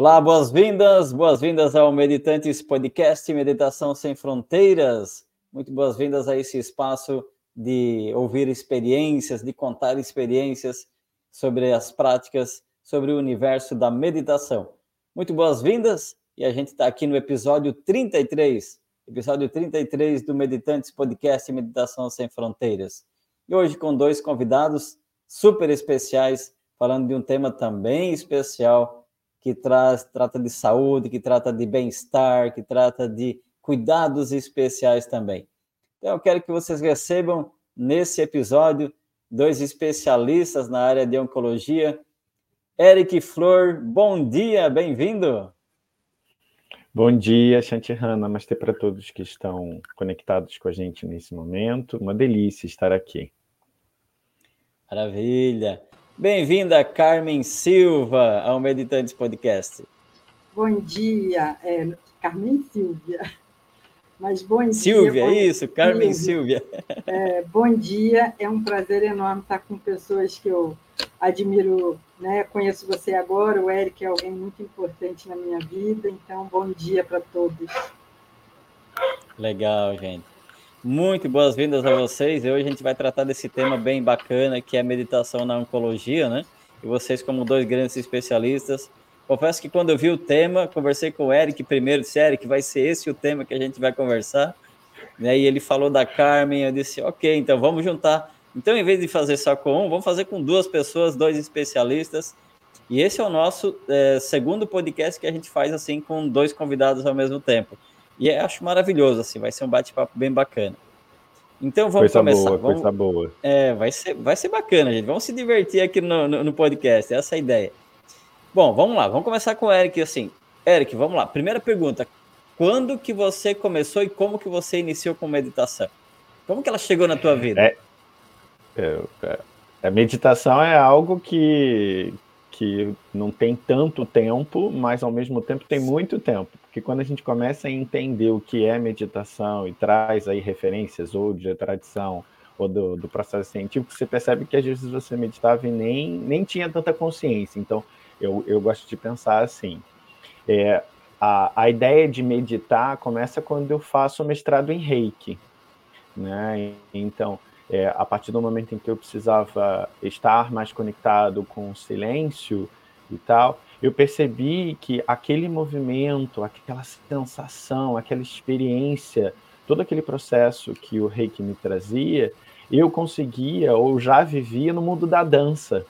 Olá, boas-vindas, boas-vindas ao Meditantes Podcast Meditação Sem Fronteiras. Muito boas-vindas a esse espaço de ouvir experiências, de contar experiências sobre as práticas, sobre o universo da meditação. Muito boas-vindas e a gente está aqui no episódio 33, episódio 33 do Meditantes Podcast Meditação Sem Fronteiras. E hoje com dois convidados super especiais, falando de um tema também especial que traz, trata de saúde, que trata de bem-estar, que trata de cuidados especiais também. Então, eu quero que vocês recebam nesse episódio dois especialistas na área de oncologia. Eric Flor, bom dia, bem-vindo. Bom dia, Shantihan, namastê para todos que estão conectados com a gente nesse momento. Uma delícia estar aqui. Maravilha. Bem-vinda, Carmen Silva, ao Meditantes Podcast. Bom dia, é, Carmen Silvia. Mas bom dia. Silvia, bom... isso, Carmen Silvia. É, bom dia, é um prazer enorme estar com pessoas que eu admiro, né? Conheço você agora, o Eric é alguém muito importante na minha vida, então bom dia para todos. Legal, gente. Muito boas-vindas a vocês. E hoje a gente vai tratar desse tema bem bacana, que é meditação na oncologia, né? E vocês, como dois grandes especialistas, confesso que quando eu vi o tema, conversei com o Eric primeiro, disse, Eric, vai ser esse o tema que a gente vai conversar. Né? E ele falou da Carmen, eu disse, ok, então vamos juntar. Então, em vez de fazer só com um, vamos fazer com duas pessoas, dois especialistas. E esse é o nosso é, segundo podcast que a gente faz assim com dois convidados ao mesmo tempo. E acho maravilhoso, assim, vai ser um bate-papo bem bacana. Então vamos coisa começar. Boa, vamos, coisa boa. É, vai ser, vai ser bacana, gente. Vamos se divertir aqui no, no, no podcast, essa é a ideia. Bom, vamos lá, vamos começar com o Eric, assim. Eric, vamos lá. Primeira pergunta. Quando que você começou e como que você iniciou com meditação? Como que ela chegou na tua vida? É, é, a meditação é algo que, que não tem tanto tempo, mas ao mesmo tempo tem muito tempo. Porque quando a gente começa a entender o que é meditação e traz aí referências ou de tradição ou do, do processo científico, você percebe que às vezes você meditava e nem, nem tinha tanta consciência. Então, eu, eu gosto de pensar assim. É, a, a ideia de meditar começa quando eu faço o mestrado em reiki. Né? Então, é, a partir do momento em que eu precisava estar mais conectado com o silêncio e tal, eu percebi que aquele movimento, aquela sensação, aquela experiência, todo aquele processo que o reiki me trazia, eu conseguia ou já vivia no mundo da dança.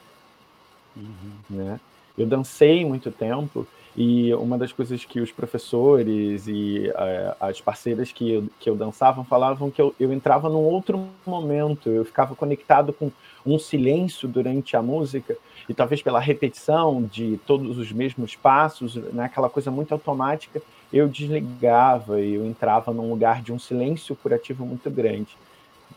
Uhum. Né? Eu dancei muito tempo e uma das coisas que os professores e uh, as parceiras que eu, que eu dançavam falavam que eu, eu entrava num outro momento, eu ficava conectado com um silêncio durante a música e talvez pela repetição de todos os mesmos passos, né, aquela coisa muito automática, eu desligava e eu entrava num lugar de um silêncio curativo muito grande,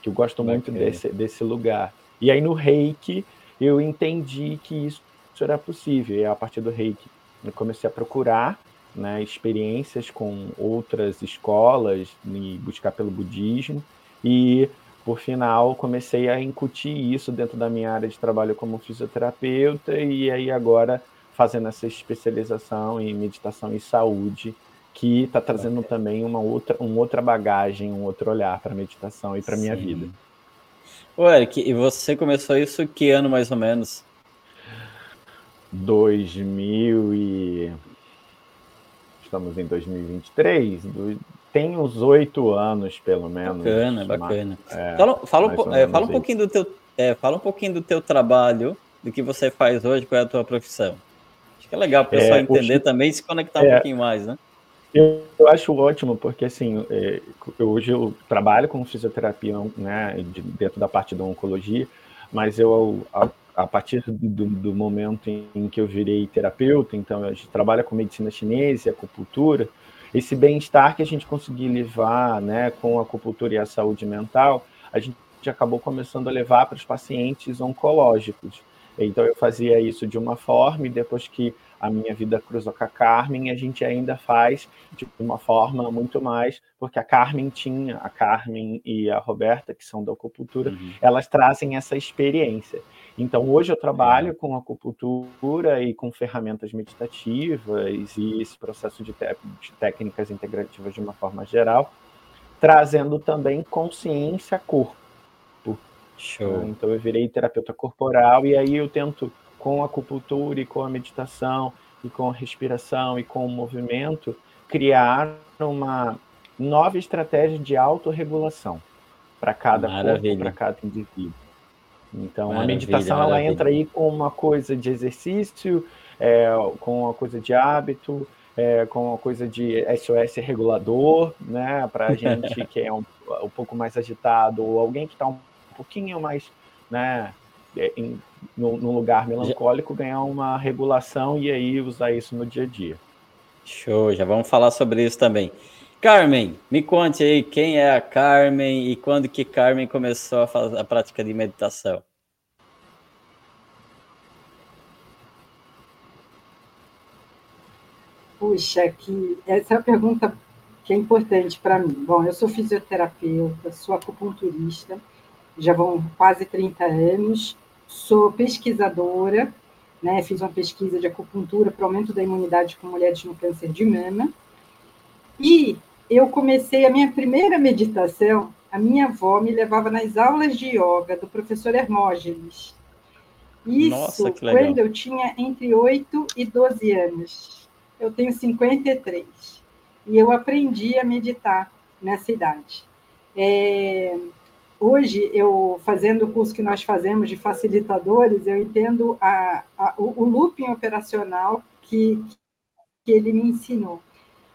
que eu gosto muito desse, desse lugar. E aí no reiki eu entendi que isso era possível, e a partir do reiki eu comecei a procurar né, experiências com outras escolas, me buscar pelo budismo, e por final, comecei a incutir isso dentro da minha área de trabalho como fisioterapeuta e aí agora fazendo essa especialização em meditação e saúde, que está trazendo também uma outra, uma outra bagagem, um outro olhar para a meditação e para a minha vida. Ô Eric, e você começou isso que ano mais ou menos? 2000 e... Estamos em 2023, tem uns oito anos, pelo menos. Bacana, bacana. É, fala, fala, um, é, fala um pouquinho do teu, é, fala um pouquinho do teu trabalho, do que você faz hoje, qual é a tua profissão. Acho que é legal o pessoal é, entender hoje, também e se conectar um é. pouquinho mais, né? Eu, eu acho ótimo, porque assim, é, eu, hoje eu trabalho com fisioterapia né, de, dentro da parte da oncologia, mas eu, a, a partir do, do, momento em, que eu virei terapeuta, então a gente trabalha com medicina chinesa e acupuntura, esse bem-estar que a gente conseguiu levar né, com a acupuntura e a saúde mental, a gente acabou começando a levar para os pacientes oncológicos. Então eu fazia isso de uma forma e depois que a minha vida cruzou com a Carmen, a gente ainda faz de uma forma muito mais, porque a Carmen tinha, a Carmen e a Roberta, que são da acupuntura, uhum. elas trazem essa experiência. Então, hoje eu trabalho com acupuntura e com ferramentas meditativas e esse processo de, de técnicas integrativas de uma forma geral, trazendo também consciência corpo. Show. Então, eu virei terapeuta corporal e aí eu tento, com a acupuntura e com a meditação, e com a respiração e com o movimento, criar uma nova estratégia de autorregulação para cada Maravilha. corpo, para cada indivíduo. Então, maravilha, a meditação ela entra aí com uma coisa de exercício, é, com uma coisa de hábito, é, com uma coisa de SOS regulador, né? Para a gente que é um, um pouco mais agitado, ou alguém que está um pouquinho mais, né? É, em, num, num lugar melancólico, ganhar uma regulação e aí usar isso no dia a dia. Show, já vamos falar sobre isso também. Carmen, me conte aí quem é a Carmen e quando que Carmen começou a, fazer a prática de meditação. Puxa, que essa é uma pergunta que é importante para mim. Bom, eu sou fisioterapeuta, sou acupunturista, já vão quase 30 anos, sou pesquisadora, né, fiz uma pesquisa de acupuntura para aumento da imunidade com mulheres no câncer de mama, e eu comecei a minha primeira meditação, a minha avó me levava nas aulas de yoga do professor Hermógenes. Isso Nossa, quando eu tinha entre 8 e 12 anos. Eu tenho 53. E eu aprendi a meditar nessa idade. É, hoje, eu fazendo o curso que nós fazemos de facilitadores, eu entendo a, a, o, o looping operacional que, que ele me ensinou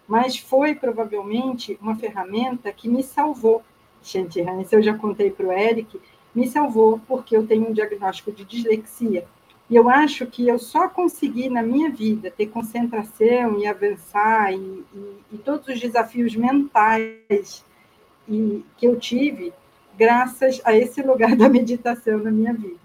mas foi provavelmente uma ferramenta que me salvou. Gente, isso eu já contei para o Eric, me salvou porque eu tenho um diagnóstico de dislexia. E eu acho que eu só consegui na minha vida ter concentração e avançar e, e, e todos os desafios mentais e, que eu tive graças a esse lugar da meditação na minha vida.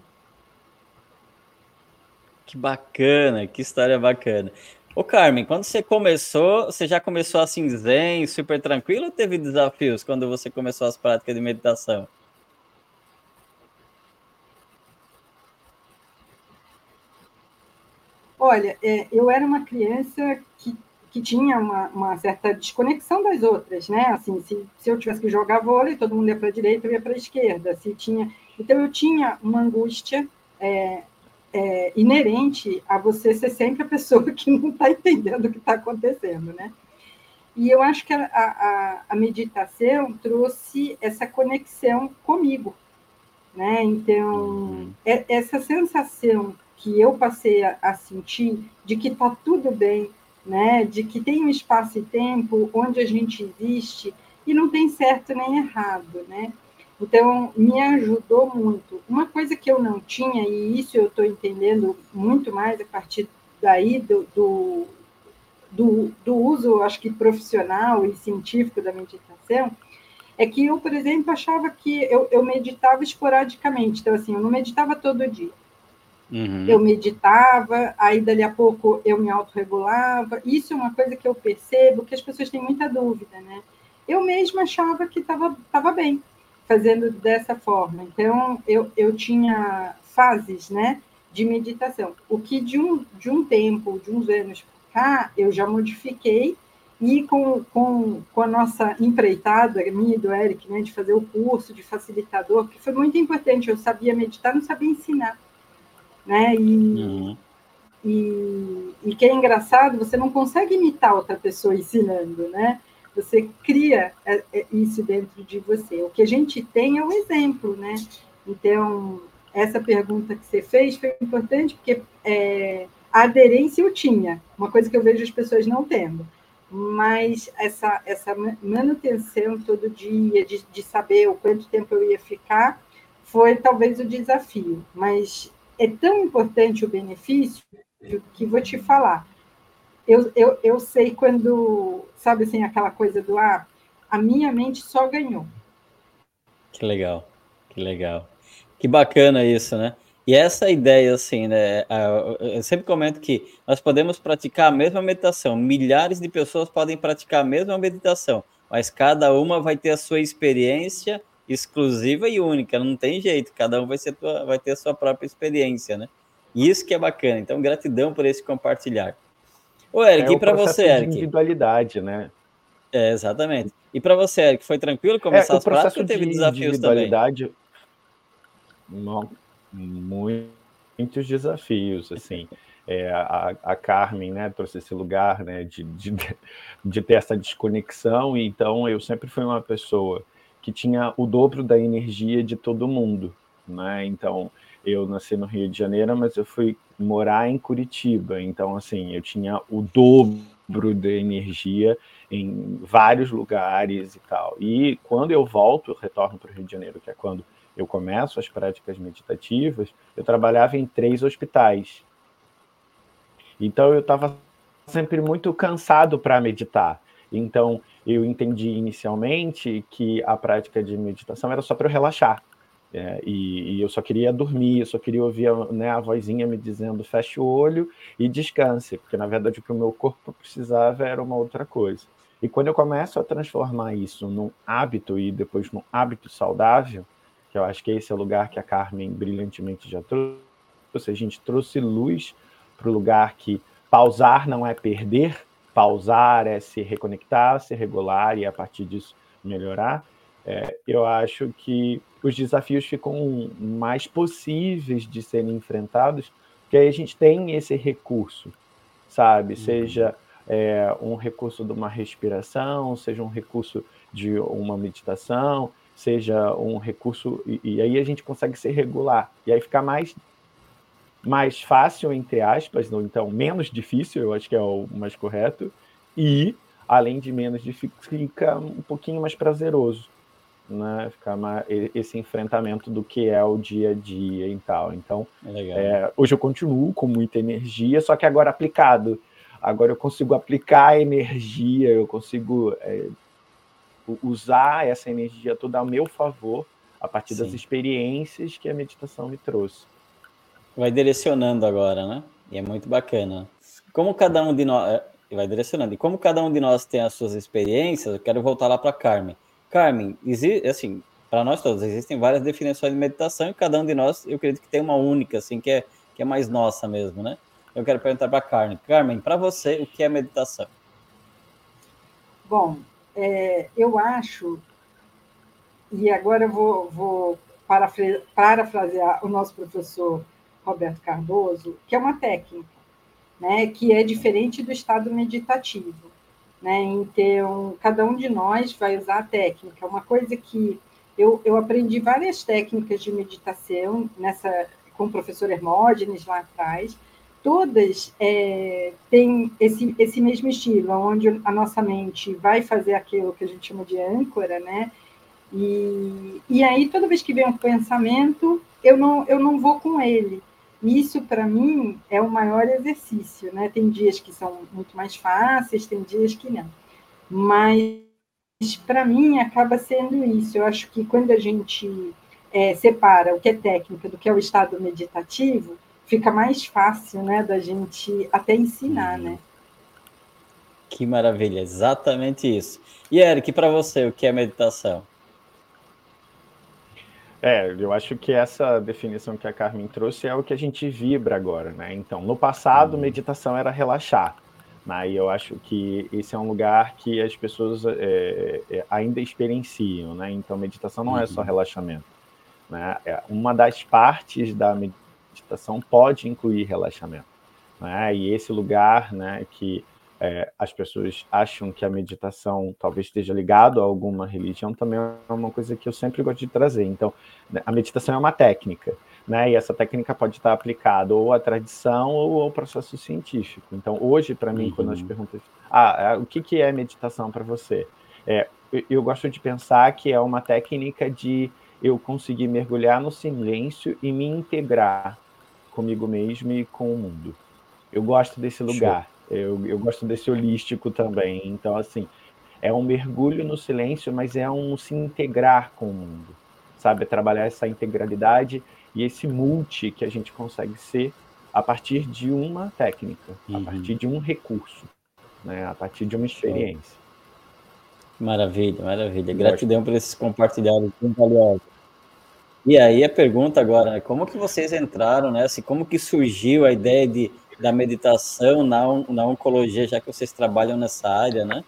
Que bacana, que história bacana. Ô Carmen, quando você começou, você já começou assim zen, super tranquilo ou teve desafios quando você começou as práticas de meditação? Olha, é, eu era uma criança que, que tinha uma, uma, certa desconexão das outras, né? Assim, se, se eu tivesse que jogar vôlei, todo mundo ia para a direita, eu ia para a esquerda. Se tinha, então eu tinha uma angústia é, é, inerente a você ser sempre a pessoa que não está entendendo o que está acontecendo, né? E eu acho que a, a, a, meditação trouxe essa conexão comigo, né? Então, uhum. é, essa sensação que eu passei a, a sentir de que está tudo bem, né? De que tem um espaço e tempo onde a gente existe e não tem certo nem errado, né? Então, me ajudou muito. Uma coisa que eu não tinha, e isso eu estou entendendo muito mais a partir daí do, do, do, do uso, acho que profissional e científico da meditação, é que eu, por exemplo, achava que eu, eu meditava esporadicamente. Então, assim, eu não meditava todo dia. Uhum. Eu meditava, aí dali a pouco eu me autorregulava. Isso é uma coisa que eu percebo que as pessoas têm muita dúvida, né? Eu mesma achava que estava tava bem fazendo dessa forma. Então, eu, eu tinha fases, né, de meditação. O que de um, de um tempo, de uns anos para cá, eu já modifiquei e com, com, com a nossa empreitada, minha e do Eric, né, de fazer o curso de facilitador, que foi muito importante. Eu sabia meditar, não sabia ensinar. Né? E, uhum. e, e que é engraçado, você não consegue imitar outra pessoa ensinando, né? Você cria é, é, isso dentro de você. O que a gente tem é o exemplo, né? Então, essa pergunta que você fez foi importante porque é, a aderência eu tinha, uma coisa que eu vejo as pessoas não tendo. Mas essa, essa manutenção todo dia, de, de saber o quanto tempo eu ia ficar, foi talvez o desafio. Mas é tão importante o benefício que vou te falar eu, eu, eu sei quando, sabe assim, aquela coisa do ah, a minha mente só ganhou. Que legal, que legal. Que bacana isso, né? E essa ideia, assim, né? Eu sempre comento que nós podemos praticar a mesma meditação, milhares de pessoas podem praticar a mesma meditação, mas cada uma vai ter a sua experiência exclusiva e única, não tem jeito, cada um vai, ser tua, vai ter a sua própria experiência, né? Isso que é bacana. Então, gratidão por esse compartilhar. Ô, Eric, é e para você, Eric? individualidade, né? É, exatamente. E para você, Eric, foi tranquilo começar é, as práticas ou teve de desafios individualidade, também? muitos desafios, assim. É, a, a, Carmen né, trouxe esse lugar né, de, de, de ter essa desconexão, e então eu sempre fui uma pessoa que tinha o dobro da energia de todo mundo. Né? Então, eu nasci no Rio de Janeiro, mas eu fui morar em Curitiba. Então, assim, eu tinha o dobro da energia em vários lugares e tal. E quando eu volto, eu retorno para o Rio de Janeiro, que é quando eu começo as práticas meditativas, eu trabalhava em três hospitais. Então, eu estava sempre muito cansado para meditar. Então, eu entendi inicialmente que a prática de meditação era só para eu relaxar. É, e, e, eu só queria dormir, eu só queria ouvir né, a vozinha me dizendo feche o olho e descanse, porque na verdade o que o meu corpo precisava era uma outra coisa. E quando eu começo a transformar isso num hábito e depois num hábito saudável, que eu acho que esse é o lugar que a Carmen brilhantemente já trouxe, a gente trouxe luz para o lugar que pausar não é perder, pausar é se reconectar, se regular e a partir disso melhorar. É, eu acho que os desafios ficam mais possíveis de serem enfrentados, porque aí a gente tem esse recurso, sabe? Uhum. Seja é, um recurso de uma respiração, seja um recurso de uma meditação, seja um recurso e, e, aí a gente consegue se regular e aí fica mais mais fácil entre aspas, ou então menos difícil, eu acho que é o mais correto e além de menos difícil fica um pouquinho mais prazeroso né, ficar mais, esse enfrentamento do que é o dia a dia e tal. Então, é é, hoje eu continuo com muita energia, só que agora aplicado. Agora eu consigo aplicar a energia, eu consigo é, usar essa energia toda a meu favor a partir Sim. das experiências que a meditação me trouxe. Vai direcionando agora, né? E é muito bacana. Como cada um de nós é, vai direcionando. E como cada um de nós tem as suas experiências, eu quero voltar lá para Carmen. Carmen, existe, assim, para nós todos, existem várias definições de meditação e cada um de nós, eu acredito que tem uma única, assim, que é, que é mais nossa mesmo, né? Eu quero perguntar para a Carmen. Carmen, para você, o que é meditação? Bom, é, eu acho, e agora eu vou, vou parafrasear o nosso professor Roberto Cardoso, que é uma técnica, né, que é diferente do estado meditativo. Né? Então, cada um de nós vai usar a técnica. Uma coisa que eu, eu aprendi várias técnicas de meditação nessa com o professor Hermógenes lá atrás, todas é, têm esse, esse mesmo estilo, onde a nossa mente vai fazer aquilo que a gente chama de âncora, né? E, e aí, toda vez que vem um pensamento, eu não, eu não vou com ele, isso, para mim, é o maior exercício, né? Tem dias que são muito mais fáceis, tem dias que não. Mas, para mim, acaba sendo isso. Eu acho que quando a gente é, separa o que é técnica do que é o estado meditativo, fica mais fácil, né, da gente até ensinar, né? Que maravilha, exatamente isso. E Eric, para você, o que é meditação? É, eu acho que essa definição que a Carmen trouxe é o que a gente vibra agora, né? Então, no passado, uhum. meditação era relaxar. Né? E eu acho que esse é um lugar que as pessoas é, é, ainda experienciam, né? Então, meditação não é só uhum. relaxamento. Né? É, uma das partes da meditação pode incluir relaxamento. Né? E esse lugar né, que é, as pessoas acham que a meditação talvez esteja ligado a alguma religião, também é uma coisa que eu sempre gosto de trazer. Então, né, a meditação é uma técnica, né? E essa técnica pode estar aplicada ou à tradição ou ao processo científico. Então, hoje, para mim, uhum. quando as perguntas, ah, é, o que, que é meditação para você? É, eu gosto de pensar que é uma técnica de eu conseguir mergulhar no silêncio e me integrar comigo mesmo e com o mundo. Eu gosto desse lugar. Eu, eu gosto desse holístico também. Então, assim, é um mergulho no silêncio, mas é um se integrar com o mundo, sabe? Trabalhar essa integralidade e esse multi que a gente consegue ser a partir de uma técnica, uhum. a partir de um recurso, né? a partir de uma experiência. Maravilha, maravilha. Gratidão por esses compartilhados muito valiosos. E aí a pergunta agora, né? como que vocês entraram nessa? Assim, como que surgiu a ideia de, da meditação na, na oncologia, já que vocês trabalham nessa área, né?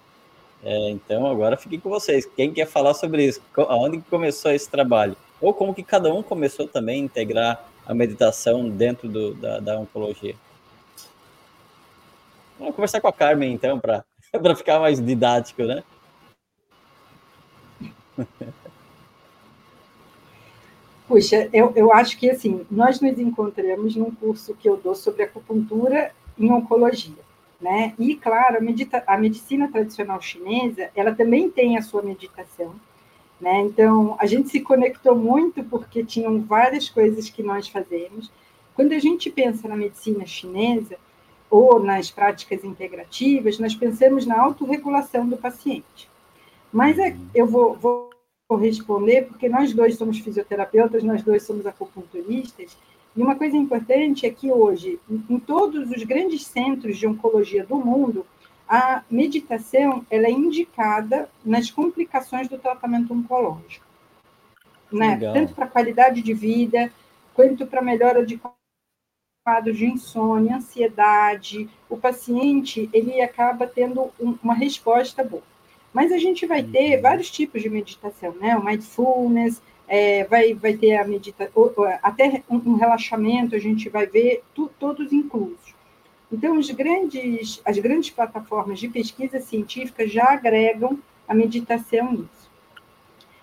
É, então agora fiquem com vocês. Quem quer falar sobre isso? Aonde começou esse trabalho? Ou como que cada um começou também a integrar a meditação dentro do, da, da oncologia? Vamos conversar com a Carmen, então, para ficar mais didático, né? Puxa, eu, eu acho que assim, nós nos encontramos num curso que eu dou sobre acupuntura em oncologia, né? E claro, a, medita a medicina tradicional chinesa, ela também tem a sua meditação, né? Então, a gente se conectou muito porque tinham várias coisas que nós fazemos. Quando a gente pensa na medicina chinesa ou nas práticas integrativas, nós pensamos na autorregulação do paciente. Mas é, eu vou, vou corresponder, porque nós dois somos fisioterapeutas, nós dois somos acupunturistas, e uma coisa importante é que hoje, em todos os grandes centros de oncologia do mundo, a meditação ela é indicada nas complicações do tratamento oncológico. Né? Tanto para qualidade de vida, quanto para melhora de quadros de insônia, ansiedade. O paciente ele acaba tendo um, uma resposta boa. Mas a gente vai ter uhum. vários tipos de meditação, né? O mindfulness, é, vai, vai ter a meditação, até um, relaxamento, a gente vai ver tu, todos inclusos. Então, os grandes, as grandes plataformas de pesquisa científica já agregam a meditação nisso.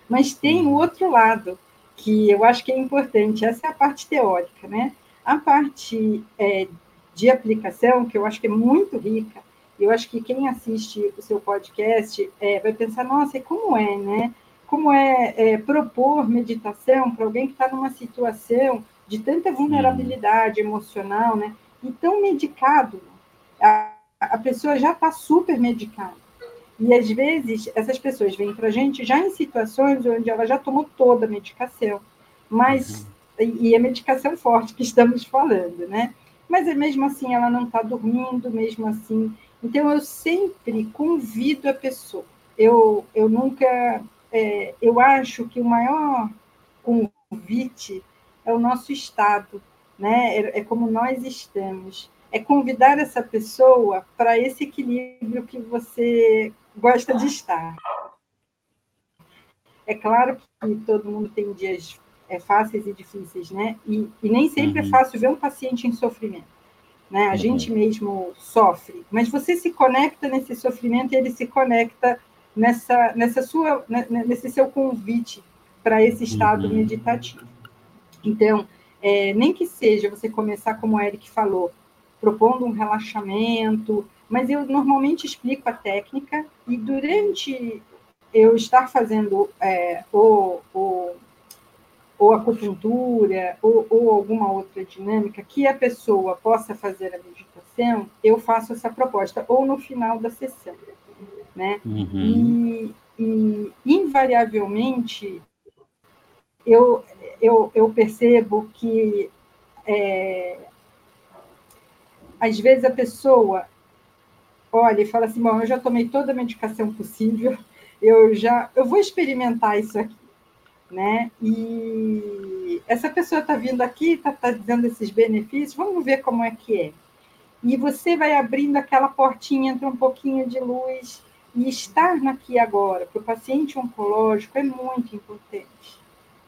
Mas tem o uhum. outro lado, que eu acho que é importante, essa é a parte teórica, né? A parte é, de aplicação, que eu acho que é muito rica, eu acho que quem assiste o seu podcast é, vai pensar, nossa, e como é, né? Como é, é propor meditação para alguém que está numa situação de tanta vulnerabilidade hum. emocional, né? E tão medicado, a, a pessoa já está super medicada. E às vezes essas pessoas vêm para a gente já em situações onde ela já tomou toda a medicação, mas uhum. e, a medicação forte que estamos falando, né? Mas é mesmo assim ela não está dormindo, mesmo assim então, eu sempre convido a pessoa. Eu, eu nunca. É, eu acho que o maior convite é o nosso estado, né? É, é como nós estamos. É convidar essa pessoa para esse equilíbrio que você gosta de estar. É claro que todo mundo tem dias é, fáceis e difíceis, né? E, e nem sempre é uhum. é fácil ver um paciente em sofrimento né? A uhum. gente mesmo sofre, mas você se conecta nesse sofrimento e ele se conecta nessa, nessa sua, né, né, nesse seu convite para esse estado uhum. meditativo. Então, é, nem que seja você começar, como o Eric falou, propondo um relaxamento, mas eu normalmente explico a técnica e durante eu estar fazendo é, o, o ou acupuntura, ou, ou alguma outra dinâmica que a pessoa possa fazer a meditação, eu faço essa proposta, ou no final da sessão. Né? Uhum. E, e, invariavelmente, eu, eu, eu percebo que, é, às vezes, a pessoa olha e fala assim: Bom, eu já tomei toda a medicação possível, eu já eu vou experimentar isso aqui né? E essa pessoa está vindo aqui, está tá dizendo esses benefícios, vamos ver como é que é. E você vai abrindo aquela portinha entre um pouquinho de luz e estar aqui agora para o paciente oncológico é muito importante,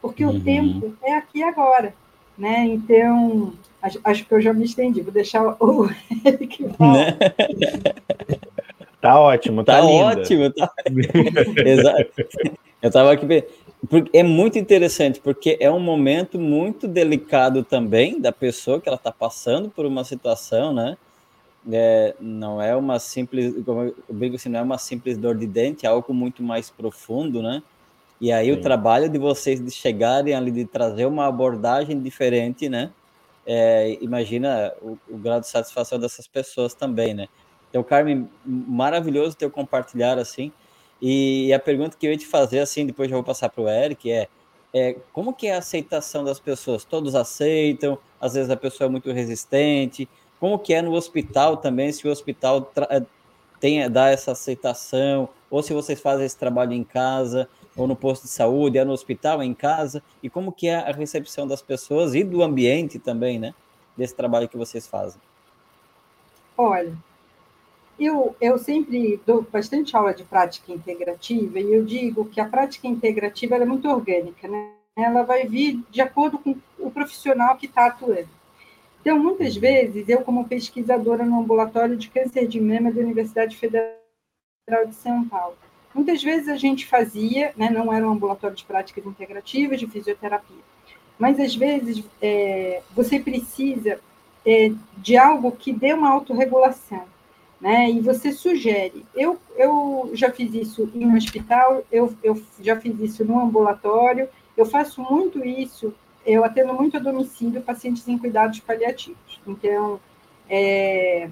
porque uhum. o tempo é aqui agora, né? Então, acho, acho, que eu já me estendi, vou deixar o Eric falar. Tá ótimo, tá, tá ótimo, tá. Exato. Eu estava aqui é muito interessante, porque é um momento muito delicado também da pessoa que ela está passando por uma situação, né? É, não é uma simples, como eu digo assim, não é uma simples dor de dente, é algo muito mais profundo, né? E aí Sim. o trabalho de vocês de chegarem ali, de trazer uma abordagem diferente, né? É, imagina o, o, grau de satisfação dessas pessoas também, né? Então, Carmen, maravilhoso ter compartilhar assim. E a pergunta que eu ia te fazer, assim, depois já vou passar para o Eric, é, é como que é a aceitação das pessoas? Todos aceitam? Às vezes a pessoa é muito resistente? Como que é no hospital também, se o hospital eh, tem, dá essa aceitação? ou se vocês fazem esse trabalho em casa, ou no posto de saúde, é no hospital, é em casa, e como que é a recepção das pessoas e do ambiente também, né? Desse trabalho que vocês fazem. Olha, eu, eu sempre dou bastante aula de prática integrativa e eu digo que a prática integrativa é muito orgânica, né? Ela vai vir de acordo com o profissional que está atuando. Então, muitas vezes, eu, como pesquisadora no ambulatório de câncer de mama da Universidade Federal de São Paulo, muitas vezes a gente fazia, né, não era um ambulatório de práticas integrativas, de fisioterapia, mas às vezes é, você precisa é, de algo que dê uma autorregulação né? E você sugere. Eu, eu já fiz isso em um hospital, eu, eu já fiz isso no ambulatório, eu faço muito isso, eu atendo muito a domicílio pacientes em cuidados paliativos. Então, é,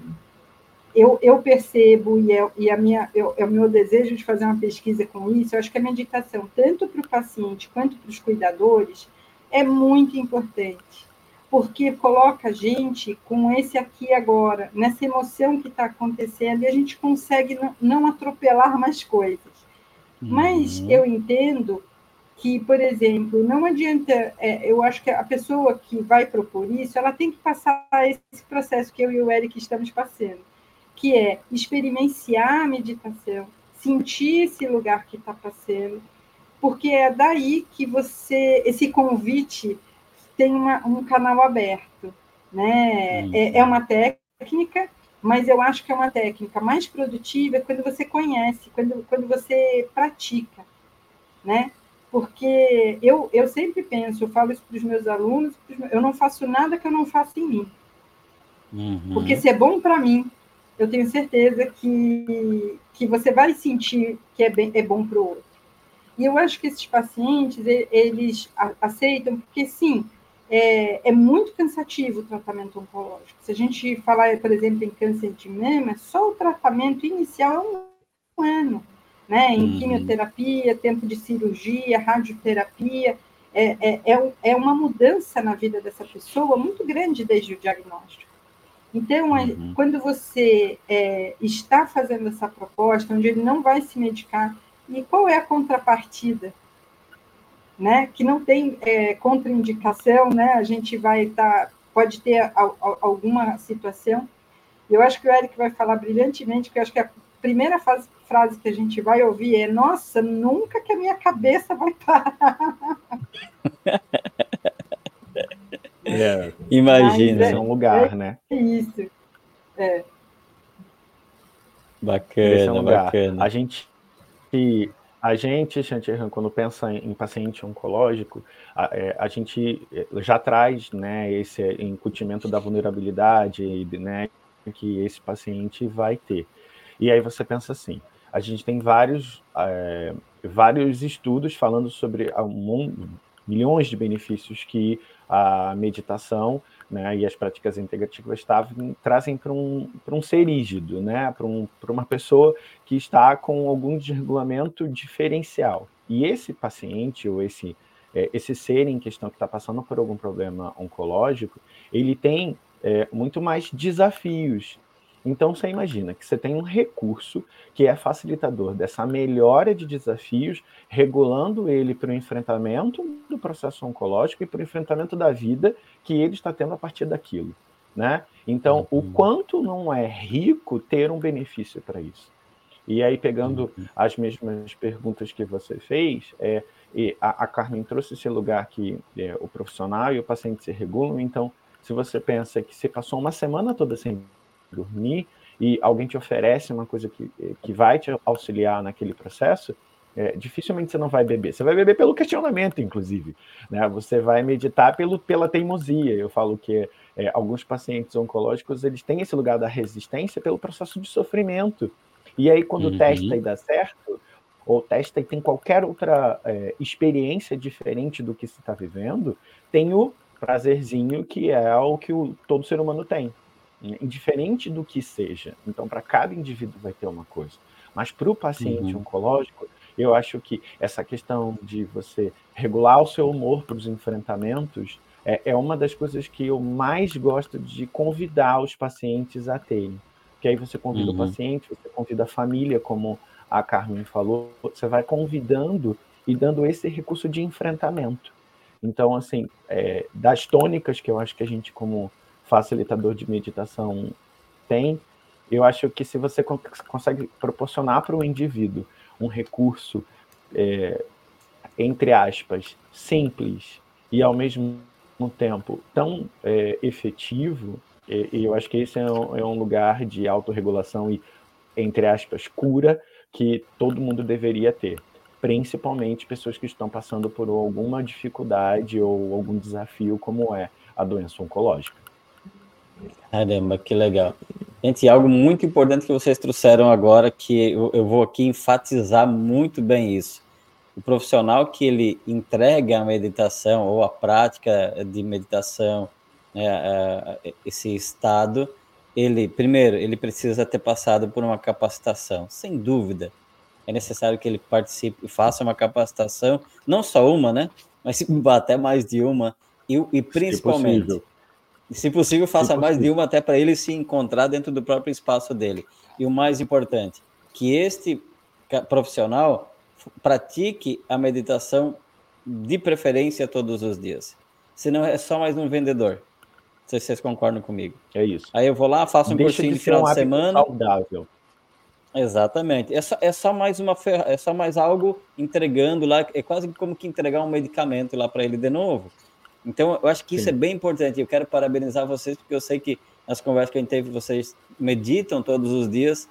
eu, eu percebo, e, é, e a minha, eu, é o meu desejo de fazer uma pesquisa com isso, eu acho que a meditação, tanto para o paciente quanto para os cuidadores, é muito importante porque coloca a gente com esse aqui agora, nessa emoção que está acontecendo, e a gente consegue não, atropelar mais coisas. Uhum. Mas eu entendo que, por exemplo, não adianta, é, eu acho que a pessoa que vai propor isso, ela tem que passar esse processo que eu e o Eric estamos passando, que é experienciar a meditação, sentir esse lugar que está passando, porque é daí que você, esse convite tem uma, um canal aberto. Né? É, é, uma técnica, mas eu acho que é uma técnica mais produtiva quando você conhece, quando, quando você pratica. Né? Porque eu, eu sempre penso, eu falo isso para os meus alunos, eu não faço nada que eu não faça em mim. Uhum. Porque se é bom para mim, eu tenho certeza que, que você vai sentir que é, bem, é bom para o outro. E eu acho que esses pacientes, eles aceitam, porque sim, é, é, muito cansativo o tratamento oncológico. Se a gente falar, por exemplo, em câncer de mama, só o tratamento inicial é um, ano, né? Em uhum. quimioterapia, tempo de cirurgia, radioterapia, é, é, é, é, uma mudança na vida dessa pessoa muito grande desde o diagnóstico. Então, é, uhum. quando você é, está fazendo essa proposta, onde ele não vai se medicar, e qual é a contrapartida? Né, que não tem é, contraindicação, né, a gente vai estar, tá, pode ter a, a, alguma situação. Eu acho que o Eric vai falar brilhantemente, porque eu acho que a primeira fase, frase que a gente vai ouvir é: Nossa, nunca que a minha cabeça vai parar. É, Imagina, é, é, um lugar, é, né? Isso. É. Bacana, é um bacana. A gente a gente, Chantiran, quando pensa em paciente oncológico, a, é, a, gente é, já traz né, esse incutimento da vulnerabilidade né, que esse paciente vai ter. E aí você pensa assim, a gente tem vários, é, vários estudos falando sobre um, milhões de benefícios que a meditação né, e as práticas integrativas tavam, trazem para um, um ser rígido, né, para um, uma pessoa que está com algum desregulamento diferencial. E esse paciente, ou esse, é, esse ser em questão que está passando por algum problema oncológico, ele tem é, muito mais desafios então você imagina que você tem um recurso que é facilitador dessa melhora de desafios, regulando ele para o enfrentamento do processo oncológico e para o enfrentamento da vida que ele está tendo a partir daquilo. Né? Então, uhum. o quanto não é rico ter um benefício para isso. E aí, pegando uhum. as mesmas perguntas que você fez, é, a, a, Carmen trouxe esse lugar que é, o profissional e o paciente se regulam. Então, se você pensa que você passou uma semana toda sem dormir e alguém te oferece uma coisa que, que vai te auxiliar naquele processo, é, dificilmente você não vai beber. Você vai beber pelo questionamento, inclusive. Né? Você vai meditar pelo, pela teimosia. Eu falo que é, alguns pacientes oncológicos eles têm esse lugar da resistência pelo processo de sofrimento. E aí, quando uhum. testa e dá certo, ou testa e tem qualquer outra é, experiência diferente do que se está vivendo, tem o prazerzinho que é o que o, todo ser humano tem indiferente do que seja. Então, para cada indivíduo vai ter uma coisa. Mas para o paciente uhum. oncológico, eu acho que essa questão de você regular o seu humor para os enfrentamentos é, é, uma das coisas que eu mais gosto de convidar os pacientes a terem. Que aí você convida uhum. o paciente, você convida a família como a Carmen falou, você vai convidando e dando esse recurso de enfrentamento. Então, assim, é, das tônicas que eu acho que a gente, como facilitador de meditação, tem, eu acho que se você consegue proporcionar para o indivíduo um recurso, é, entre aspas, simples e ao mesmo tempo tão é, efetivo, e, e, eu acho que esse é um, é um lugar de autorregulação e, entre aspas, cura que todo mundo deveria ter principalmente pessoas que estão passando por alguma dificuldade ou algum desafio, como é a doença oncológica. Caramba, que legal. Gente, algo muito importante que vocês trouxeram agora, que eu, eu vou aqui enfatizar muito bem isso. O profissional que ele entrega a meditação ou a prática de meditação, né, esse estado, ele, primeiro, ele precisa ter passado por uma capacitação, sem dúvida é necessário que ele participe, faça uma capacitação, não só uma, né? Mas até mais de uma, e, e principalmente, se possível faça se mais de uma até para ele se encontrar dentro do próprio espaço dele. E o mais importante, que este profissional pratique a meditação de preferência todos os dias. Senão é só mais um vendedor. Não sei se vocês concordam comigo. É isso. Aí eu vou lá, faço um Deixa cursinho de, de final um de semana. Saudável. Exatamente. É só, é só mais uma é só mais algo entregando lá, é quase como que entregar um medicamento lá para ele de novo. Então, eu acho que isso Sim. é bem importante. Eu quero parabenizar vocês porque eu sei que nas conversas que a gente teve vocês meditam todos os dias,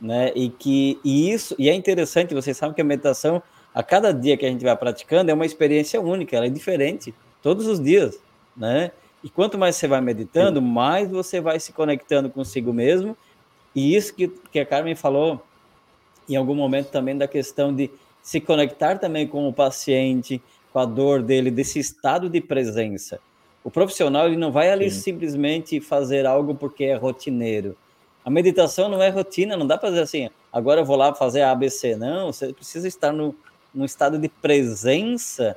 né? E que e isso e é interessante, vocês sabem que a meditação a cada dia que a gente vai praticando é uma experiência única, ela é diferente todos os dias, né? E quanto mais você vai meditando, Sim. mais você vai se conectando consigo mesmo e isso que, que a Carmen falou em algum momento também da questão de se conectar também com o paciente, com a dor dele, desse estado de presença. O profissional ele não vai ali Sim. simplesmente fazer algo porque é rotineiro. A meditação não é rotina, não dá para dizer assim, agora eu vou lá fazer a ABC. Não, você precisa estar no, num estado de presença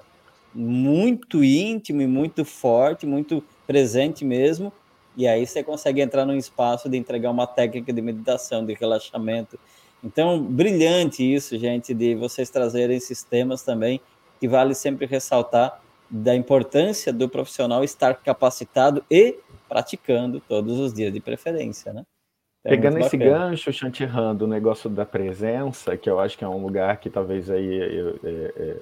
muito íntimo e muito forte, muito presente mesmo, e aí você consegue entrar num espaço de entregar uma técnica de meditação, de relaxamento. Então, brilhante isso, gente, de vocês trazerem esses temas também, que vale sempre ressaltar da importância do profissional estar capacitado e praticando todos os dias, de preferência, né? É Pegando esse gancho, Chantirran, do negócio da presença, que eu acho que é um lugar que talvez aí, eu, é,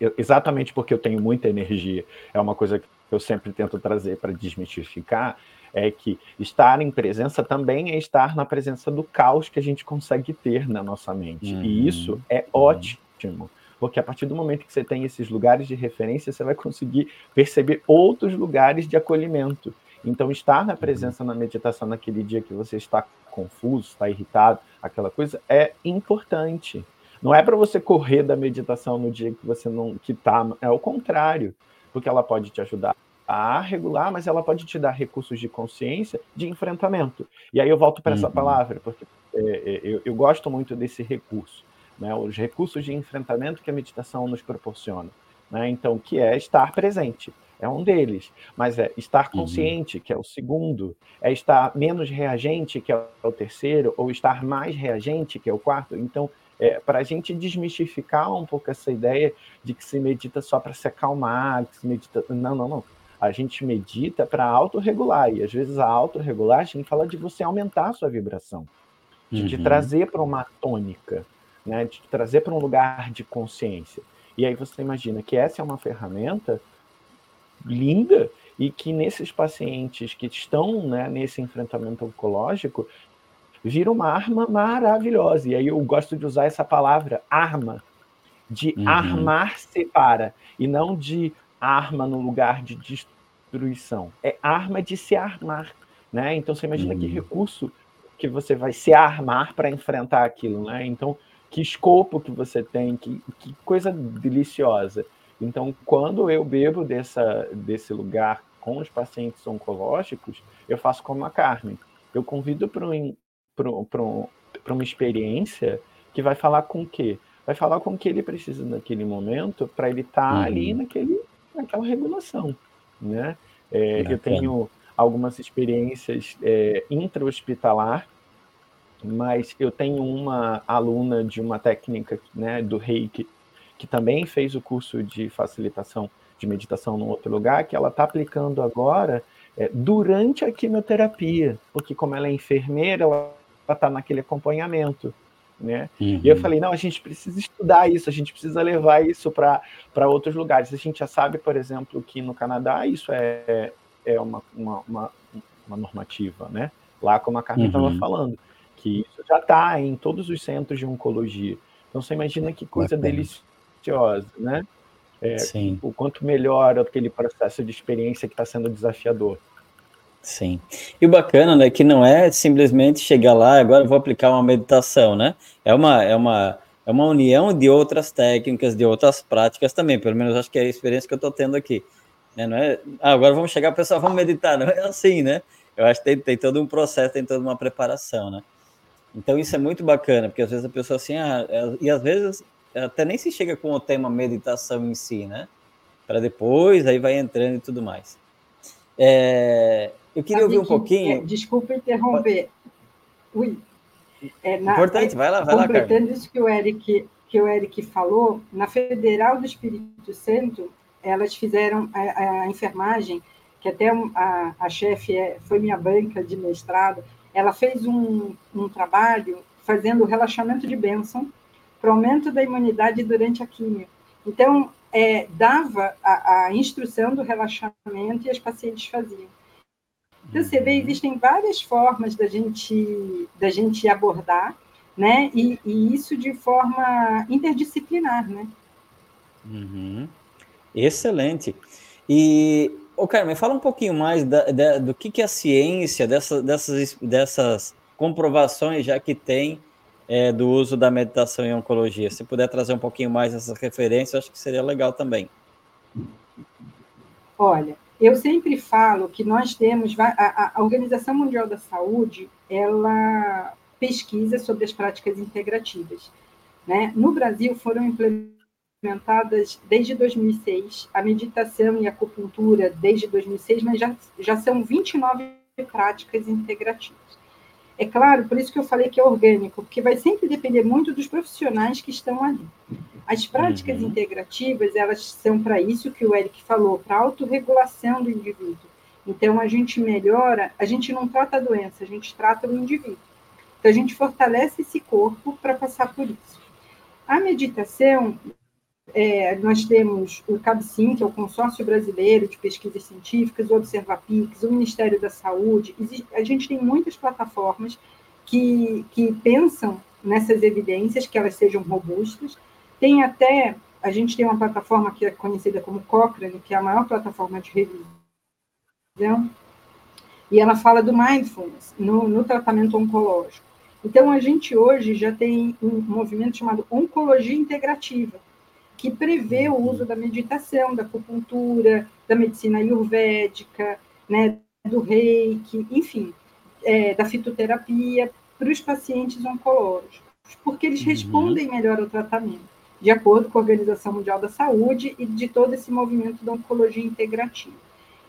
é, exatamente porque eu tenho muita energia, é uma coisa que eu sempre tento trazer para desmistificar, é que estar em presença também é estar na presença do caos que a gente consegue ter na nossa mente. Uhum. E isso é uhum. ótimo. Porque a partir do momento que você tem esses lugares de referência, você vai conseguir perceber outros lugares de acolhimento. Então, estar na uhum. presença na meditação naquele dia que você está confuso, está irritado, aquela coisa, é importante. Não é para você correr da meditação no dia que você não que tá, é o contrário, porque ela pode te ajudar a regular, mas ela pode te dar recursos de consciência de enfrentamento. E aí eu volto para essa uhum. palavra, porque é, é, eu, eu, gosto muito desse recurso, né? os recursos de enfrentamento que a meditação nos proporciona. Né? Então, que é estar presente, é um deles, mas é estar uhum. consciente, uhum. que é o segundo, é estar menos reagente, que é o terceiro, ou estar mais reagente, que é o quarto. Então, é, para a gente desmistificar um pouco essa ideia de que se medita só para se acalmar, que se medita. Não, não, não a gente medita para autorregular, e às vezes a autorregulagem fala de você aumentar a sua vibração, de uhum. te trazer para uma tônica, né, de trazer para um lugar de consciência. E aí você imagina que essa é uma ferramenta linda e que nesses pacientes que estão né, nesse enfrentamento oncológico vira uma arma maravilhosa. E aí eu gosto de usar essa palavra arma, de uhum. armar-se para, e não de arma no lugar de destruição. É arma de se armar, né? Então você imagina uhum. que recurso que você vai se armar para enfrentar aquilo, né? Então que escopo que você tem, que, que coisa deliciosa. Então quando eu bebo dessa desse lugar com os pacientes oncológicos, eu faço como a Carmen. Eu convido para um, um, uma experiência que vai falar com o quê? Vai falar com o que ele precisa naquele momento para ele estar tá uhum. ali naquele naquela regulação, né? É, eu tenho algumas experiências é, intra-hospitalar mas eu tenho uma aluna de uma técnica né, do reiki que também fez o curso de facilitação de meditação num outro lugar, que ela está aplicando agora é, durante a quimioterapia, porque como ela é enfermeira, ela está naquele acompanhamento. Né? Uhum. E eu uhum. falei, não, a gente precisa estudar isso, a gente precisa levar isso para outros lugares. A gente já sabe, por exemplo, que no Canadá isso é, é uma, uma, uma, uma normativa, né? Lá como a Carmen estava uhum. falando, que isso já está em todos os centros de oncologia. Então você imagina que coisa Bacana. deliciosa, né? É, Sim. O quanto melhora aquele processo de experiência que está sendo desafiador. Sim. E o bacana, né, que não é simplesmente chegar lá, agora vou aplicar uma meditação, né? É uma, é uma, é uma união de outras técnicas, de outras práticas também, pelo menos acho que é a experiência que eu estou tendo aqui. Né? Não é, ah, agora vamos chegar, pessoal, vamos meditar, não é assim, né? Eu acho que tem, tem todo um processo, tem toda uma preparação, né? Então isso é muito bacana, porque às vezes a pessoa assim, ah, é, e às vezes até nem se chega com o tema meditação em si, né? Para depois, aí vai entrando e tudo mais. É, eu queria ouvir um pouquinho. É, desculpa interromper. Ui. É, na, Importante, vai lá, vai lá, Completando isso que o Eric que o Eric falou, na Federal do Espírito Santo, elas fizeram a, a enfermagem, que até a, a chefe é, foi minha banca de mestrado, ela fez um, um trabalho fazendo relaxamento de bênção para aumento da imunidade durante a quimio. Então, é, dava a, a, instrução do relaxamento e as pacientes faziam. Então, você vê, existem várias formas da gente, da gente abordar, né? E, e isso de forma interdisciplinar, né? Uhum. Excelente. E, ô Carmen, fala um pouquinho mais da, da, do que, que é a ciência, dessa, dessas, dessas comprovações já que tem é, do uso da meditação em oncologia. Se puder trazer um pouquinho mais essas referências, acho que seria legal também. Olha, eu sempre falo que nós temos a, a Organização Mundial da Saúde, ela pesquisa sobre as práticas integrativas. Né? No Brasil foram implementadas desde 2006 a meditação e a acupuntura desde 2006, mas já, já são 29 práticas integrativas. É claro, por isso que eu falei que é orgânico, porque vai sempre depender muito dos profissionais que estão ali. As práticas uhum. integrativas, elas são para isso que o Eric falou, para autorregulação do indivíduo. Então, a gente melhora, a gente não trata a doença, a gente trata o indivíduo. Então, a gente fortalece esse corpo para passar por isso. A meditação, é, nós temos o CABCIM, que é o Consórcio Brasileiro de Pesquisas Científicas, o Observapix, o Ministério da Saúde. A gente tem muitas plataformas que, que pensam nessas evidências, que elas sejam robustas. Tem até, a gente tem uma plataforma que é conhecida como Cochrane, que é a maior plataforma de revisão, e ela fala do mindfulness no, no tratamento oncológico. Então, a gente hoje já tem um movimento chamado Oncologia Integrativa, que prevê o uso da meditação, da acupuntura, da medicina ayurvédica, né, do reiki, enfim, é, da fitoterapia para os pacientes oncológicos, porque eles uhum. respondem melhor ao tratamento, de acordo com a Organização Mundial da Saúde e de todo esse movimento da oncologia integrativa.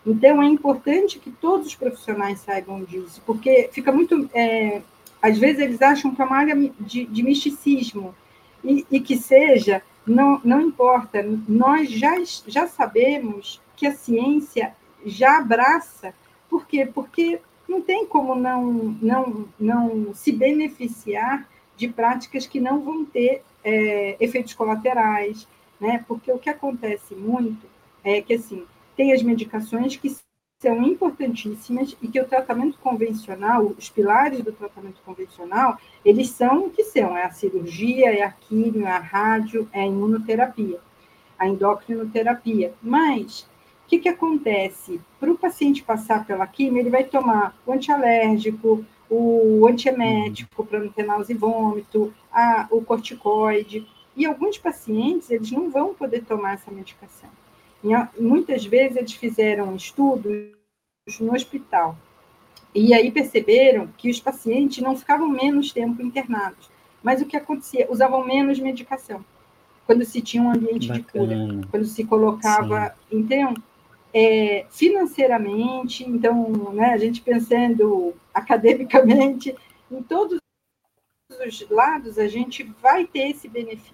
Então, é importante que todos os profissionais saibam disso, porque fica muito. É, às vezes, eles acham que é uma área de, de misticismo, e, e que seja não, não importa, nós já, já sabemos que a ciência já abraça, por quê? Porque não tem como não, não, não se beneficiar de práticas que não vão ter é, efeitos colaterais, né? Porque o que acontece muito é que, assim, tem as medicações que são importantíssimas e que o tratamento convencional, os pilares do tratamento convencional, eles são o que são, é a cirurgia, é a quimio, é a rádio, é a imunoterapia, a endocrinoterapia. Mas, o que, que acontece? Para o paciente passar pela quimio, ele vai tomar o antialérgico, o antiemético para não ter náusea e vômito, a, o corticoide, e alguns pacientes, eles não vão poder tomar essa medicação. Muitas vezes eles fizeram estudos no hospital e aí perceberam que os pacientes não ficavam menos tempo internados, mas o que acontecia? Usavam menos medicação quando se tinha um ambiente Bacana. de cura, quando se colocava. Sim. Então, é, financeiramente, então, né, a gente pensando academicamente, em todos os lados a gente vai ter esse benefício.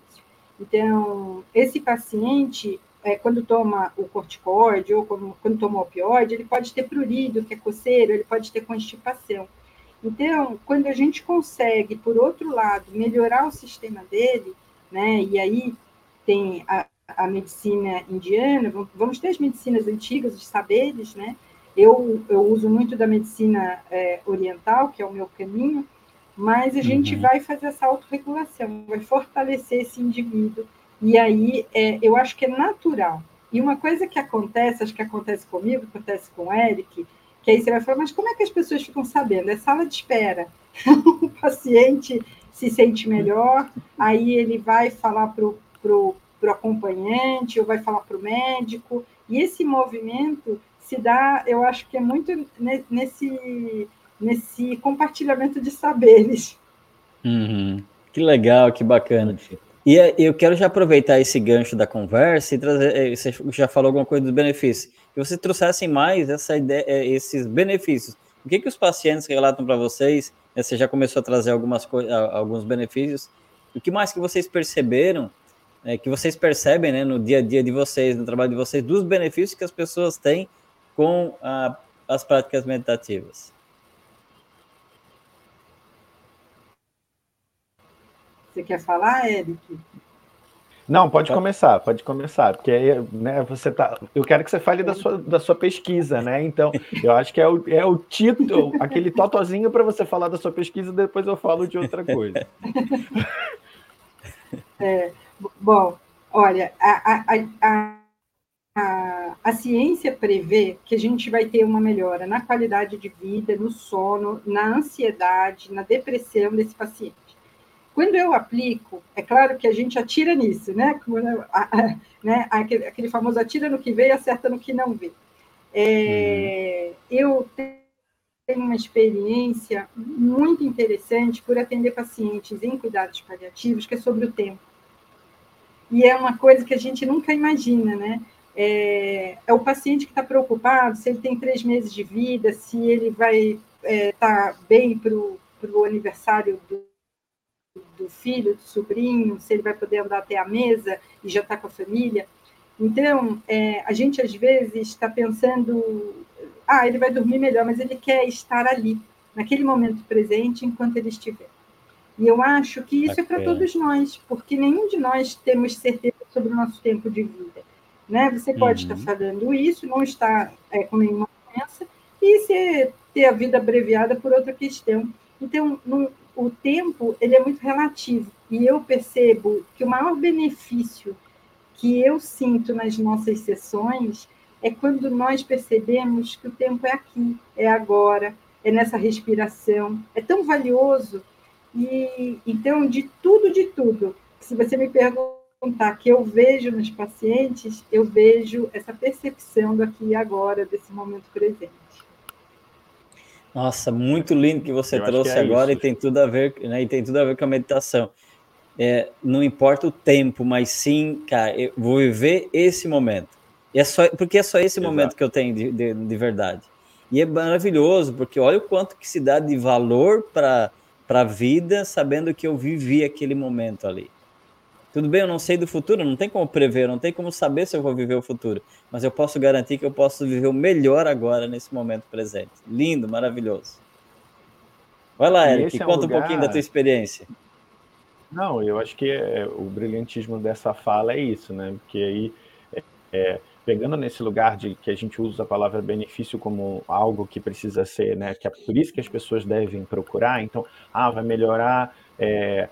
Então, esse paciente, é, quando toma o corticoide ou quando, quando toma o opioide, ele pode ter prurido, que é coceiro, ele pode ter constipação. Então, quando a gente consegue, por outro lado, melhorar o sistema dele, né, e aí tem a, a medicina indiana, vamos ter as medicinas antigas, os saberes, né, eu, eu uso muito da medicina é, oriental, que é o meu caminho, mas a gente uhum. vai fazer essa autorregulação, vai fortalecer esse indivíduo. E aí, é, eu acho que é natural. E uma coisa que acontece, acho que acontece comigo, acontece com o Eric, que aí você vai falar, mas como é que as pessoas ficam sabendo? É sala de espera. o paciente se sente melhor, aí ele vai falar para o pro, pro acompanhante, ou vai falar para o médico, e esse movimento se dá, eu acho que é muito nesse nesse compartilhamento de saberes. Uhum. Que legal, que bacana. E eh, eu quero já aproveitar esse gancho da conversa e trazer. Eh, você já falou alguma coisa dos benefícios. Que você trouxesse mais essa ideia, eh, esses benefícios. O que, que os pacientes relatam para vocês? Você já começou a trazer algumas alguns benefícios. O que mais que vocês perceberam, é, que vocês percebem né, no dia a dia de vocês, no trabalho de vocês, dos benefícios que as pessoas têm com a, as práticas meditativas? Você quer falar, Eric? Não, pode começar, pode começar, porque aí, né, você tá. Eu quero que você fale da sua, da sua pesquisa, né? Então, eu acho que é o, é o título, aquele totozinho para você falar da sua pesquisa, depois eu falo de outra coisa. É, bom, olha, a, a, a, a, a ciência prevê que a gente vai ter uma melhora na qualidade de vida, no sono, na ansiedade, na depressão desse paciente. Quando eu aplico, é claro que a gente atira nisso, né? Como, né? Aquele, aquele famoso atira no que vê e acerta no que não vê. É, uhum. Eu tenho uma experiência muito interessante por atender pacientes em cuidados paliativos, que é sobre o tempo. E é uma coisa que a gente nunca imagina, né? É, é o paciente que está preocupado se ele tem três meses de vida, se ele vai estar é, tá bem para o aniversário do, do filho, do sobrinho, se ele vai poder andar até a mesa e já está com a família. Então, é, a gente às vezes está pensando, ah, ele vai dormir melhor, mas ele quer estar ali, naquele momento presente, enquanto ele estiver. E eu acho que isso é para todos nós, porque nenhum de nós temos certeza sobre o nosso tempo de vida. Né? Você pode uhum. estar fazendo isso, não estar é, com nenhuma doença, e ter a vida abreviada por outra questão. Então, não, o tempo ele é muito relativo e eu percebo que o maior benefício que eu sinto nas nossas sessões é quando nós percebemos que o tempo é aqui, é agora, é nessa respiração, é tão valioso e então de tudo de tudo. Se você me perguntar que eu vejo nos pacientes, eu vejo essa percepção do aqui e agora, desse momento presente. Nossa, muito lindo que você eu trouxe que é agora isso. e tem tudo a ver, né? E tem tudo a ver com a meditação. É, não importa o tempo, mas sim, cara, eu vou viver esse momento. E é só, porque é só esse Exato. momento que eu tenho de, de, de, verdade. E é maravilhoso, porque olha o quanto que se dá de valor para a vida, sabendo que eu vivi aquele momento ali. Tudo bem, eu não sei do futuro, não tem como prever, não tem como saber se eu vou viver o futuro, mas eu posso garantir que eu posso viver o melhor agora nesse momento presente. Lindo, maravilhoso. Vai lá, Eric, é um conta lugar... um pouquinho da tua experiência. Não, eu acho que é, o brilhantismo dessa fala é isso, né? Porque aí, é, é, pegando nesse lugar de que a gente usa a palavra benefício como algo que precisa ser, né? Que é por isso que as pessoas devem procurar. Então, ah, vai melhorar é,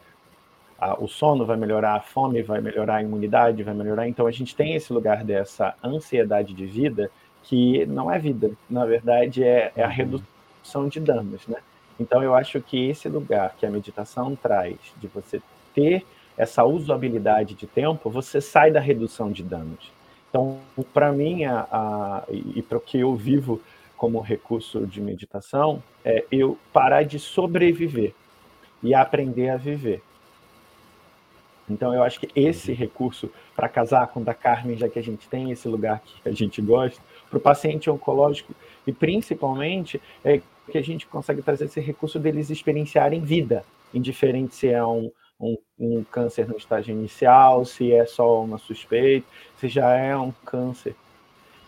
a, o sono vai melhorar, a fome vai melhorar, a imunidade vai melhorar. Então a gente tem esse lugar dessa ansiedade de vida que não é vida, na verdade é, é a uhum. redução de danos, né? Então eu acho que esse lugar que a meditação traz de você ter essa usabilidade de tempo, você sai da redução de danos. Então, para mim, a, a, e para o que eu vivo como recurso de meditação, é eu parar de sobreviver e aprender a viver. Então eu acho que esse recurso para casar com o da Carmen, já que a gente tem esse lugar que a gente gosta, para o paciente oncológico e principalmente é que a gente consegue trazer esse recurso deles experienciarem vida, indiferente se é um, um, um, câncer no estágio inicial, se é só uma suspeita, se já é um câncer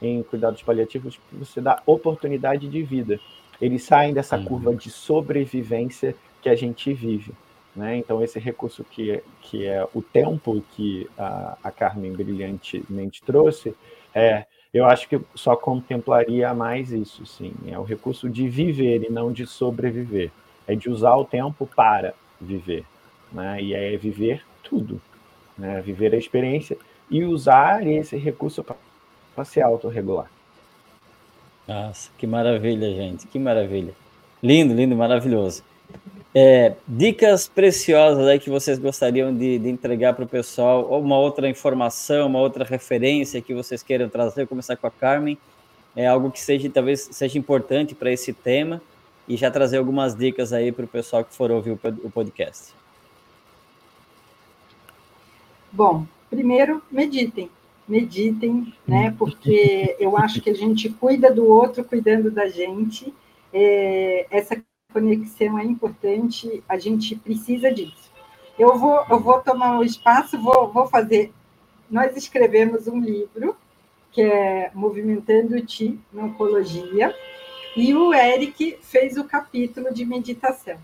em cuidados paliativos, você dá oportunidade de vida. Eles saem dessa curva de sobrevivência que a gente vive. Né? Então, esse recurso que que é o tempo que a, a Carmen brilhantemente trouxe, é, eu acho que só contemplaria mais isso, sim. É o recurso de viver e não de sobreviver. É de usar o tempo para viver. Né? E é viver tudo. Né? Viver a experiência e usar esse recurso para se autorregular. Nossa, que maravilha, gente. Que maravilha. Lindo, lindo, maravilhoso. É, dicas preciosas aí que vocês gostariam de, de entregar para o pessoal, ou uma outra informação, uma outra referência que vocês queiram trazer, começar com a Carmen, é algo que seja talvez seja importante para esse tema e já trazer algumas dicas aí para o pessoal que for ouvir o podcast. Bom, primeiro meditem, meditem, né? Porque eu acho que a gente cuida do outro cuidando da gente. É, essa conexão é importante, a gente precisa disso. Eu vou, eu vou tomar um espaço, vou, vou fazer. Nós escrevemos um livro que é Movimentando Ti na Oncologia, e o Eric fez o capítulo de meditação.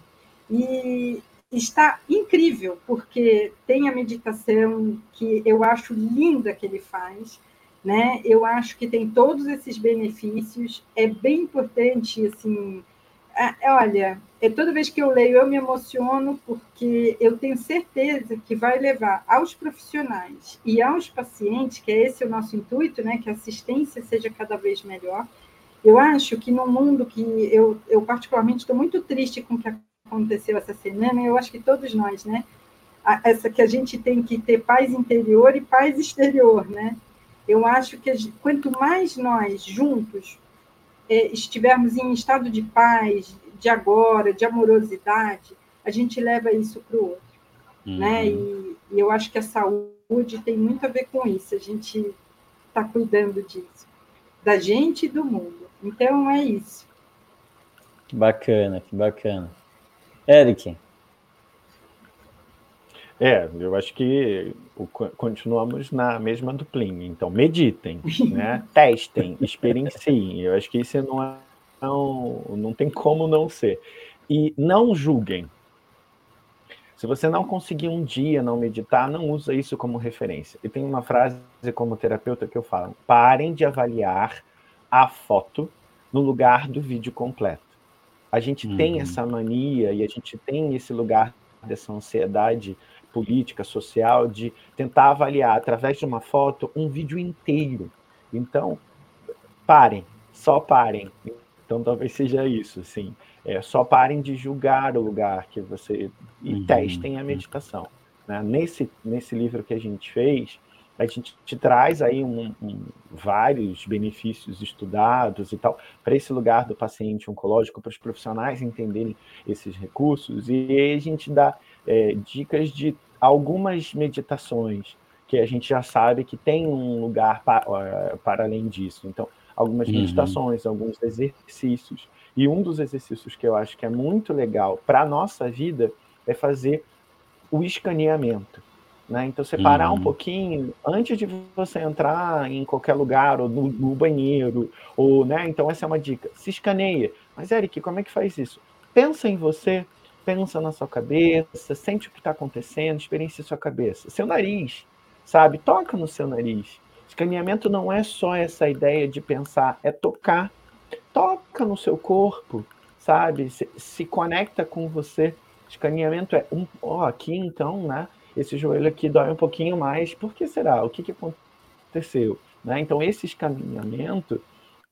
E está incrível, porque tem a meditação que eu acho linda que ele faz, né? Eu acho que tem todos esses benefícios, é bem importante, assim, olha, é, toda vez que eu leio eu me emociono porque eu tenho certeza que vai levar aos profissionais e aos pacientes, que é esse o nosso intuito, né, que a assistência seja cada vez melhor. Eu acho que no mundo que eu, eu particularmente estou muito triste com o que aconteceu essa semana, eu acho que todos nós, né, essa que a gente tem que ter paz interior e paz exterior, né? Eu acho que quanto mais nós juntos é, estivermos em estado de paz, de agora, de amorosidade, a gente leva isso para o outro. Uhum. Né? E, e, eu acho que a saúde tem muito a ver com isso, a gente está cuidando disso, da gente e do mundo. Então é isso. Que bacana, que bacana. Eric. É, eu acho que continuamos na mesma duplinha. Então, meditem, né? testem, experienciem. Eu acho que isso não, é, não, não tem como não ser. E não julguem. Se você não conseguir um dia não meditar, não usa isso como referência. E tem uma frase como terapeuta que eu falo: parem de avaliar a foto no lugar do vídeo completo. A gente uhum. tem essa mania e a gente tem esse lugar dessa ansiedade política, social, de tentar avaliar através de uma foto um vídeo inteiro. Então, parem, só parem. Então, talvez seja isso, assim. É, só parem de julgar o lugar que você e uhum. testem a meditação. Né? Nesse, nesse livro que a gente fez, a gente te traz aí um, um, vários benefícios estudados e tal para esse lugar do paciente oncológico, para os profissionais entenderem esses recursos, e aí a gente dá é, dicas de algumas meditações que a gente já sabe que tem um lugar para, uh, para além disso. Então, algumas uhum. meditações, alguns exercícios. E um dos exercícios que eu acho que é muito legal para a nossa vida é fazer o escaneamento. Né? Então, separar uhum. um pouquinho antes de você entrar em qualquer lugar, ou no, no, banheiro, ou, né? Então, essa é uma dica. Se escaneia. Mas, Eric, como é que faz isso? Pensa em você, pensa na sua cabeça, sente o que está acontecendo, experiência sua cabeça. Seu nariz, sabe? Toca no seu nariz. Escaneamento não é só essa ideia de pensar, é tocar. Toca no seu corpo, sabe? Se, se conecta com você. Escaneamento é um, ó, aqui então, né? Esse joelho aqui dói um pouquinho mais. Por que será? O que, que aconteceu? Né? Então, esse escaneamento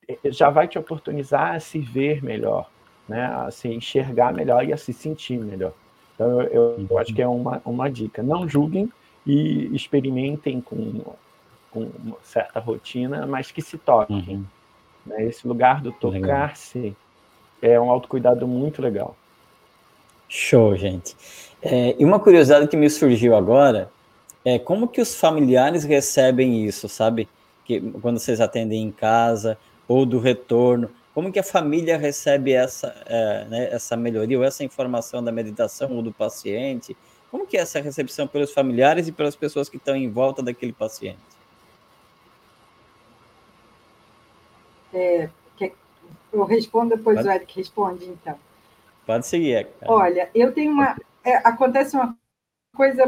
eh, já vai te oportunizar a se ver melhor, né, a se enxergar melhor e a se sentir melhor. Então, eu, eu acho que é uma, uma dica. Não julguem e experimentem com, com uma certa rotina, mas que se toquem. Uhum. Né? Esse lugar do tocar-se é um autocuidado muito legal. Show, gente. É, e uma curiosidade que me surgiu agora é como que os familiares recebem isso, sabe? Que quando vocês atendem em casa ou do retorno, Como que a família recebe essa, é, né, essa melhoria ou essa informação da meditação ou do paciente? Como que é essa recepção pelos familiares e pelas pessoas que estão em volta daquele paciente? É, eu respondo depois Pode? o Eric responde, então. Pode seguir, Eric. Olha, eu tenho uma... É, acontece uma coisa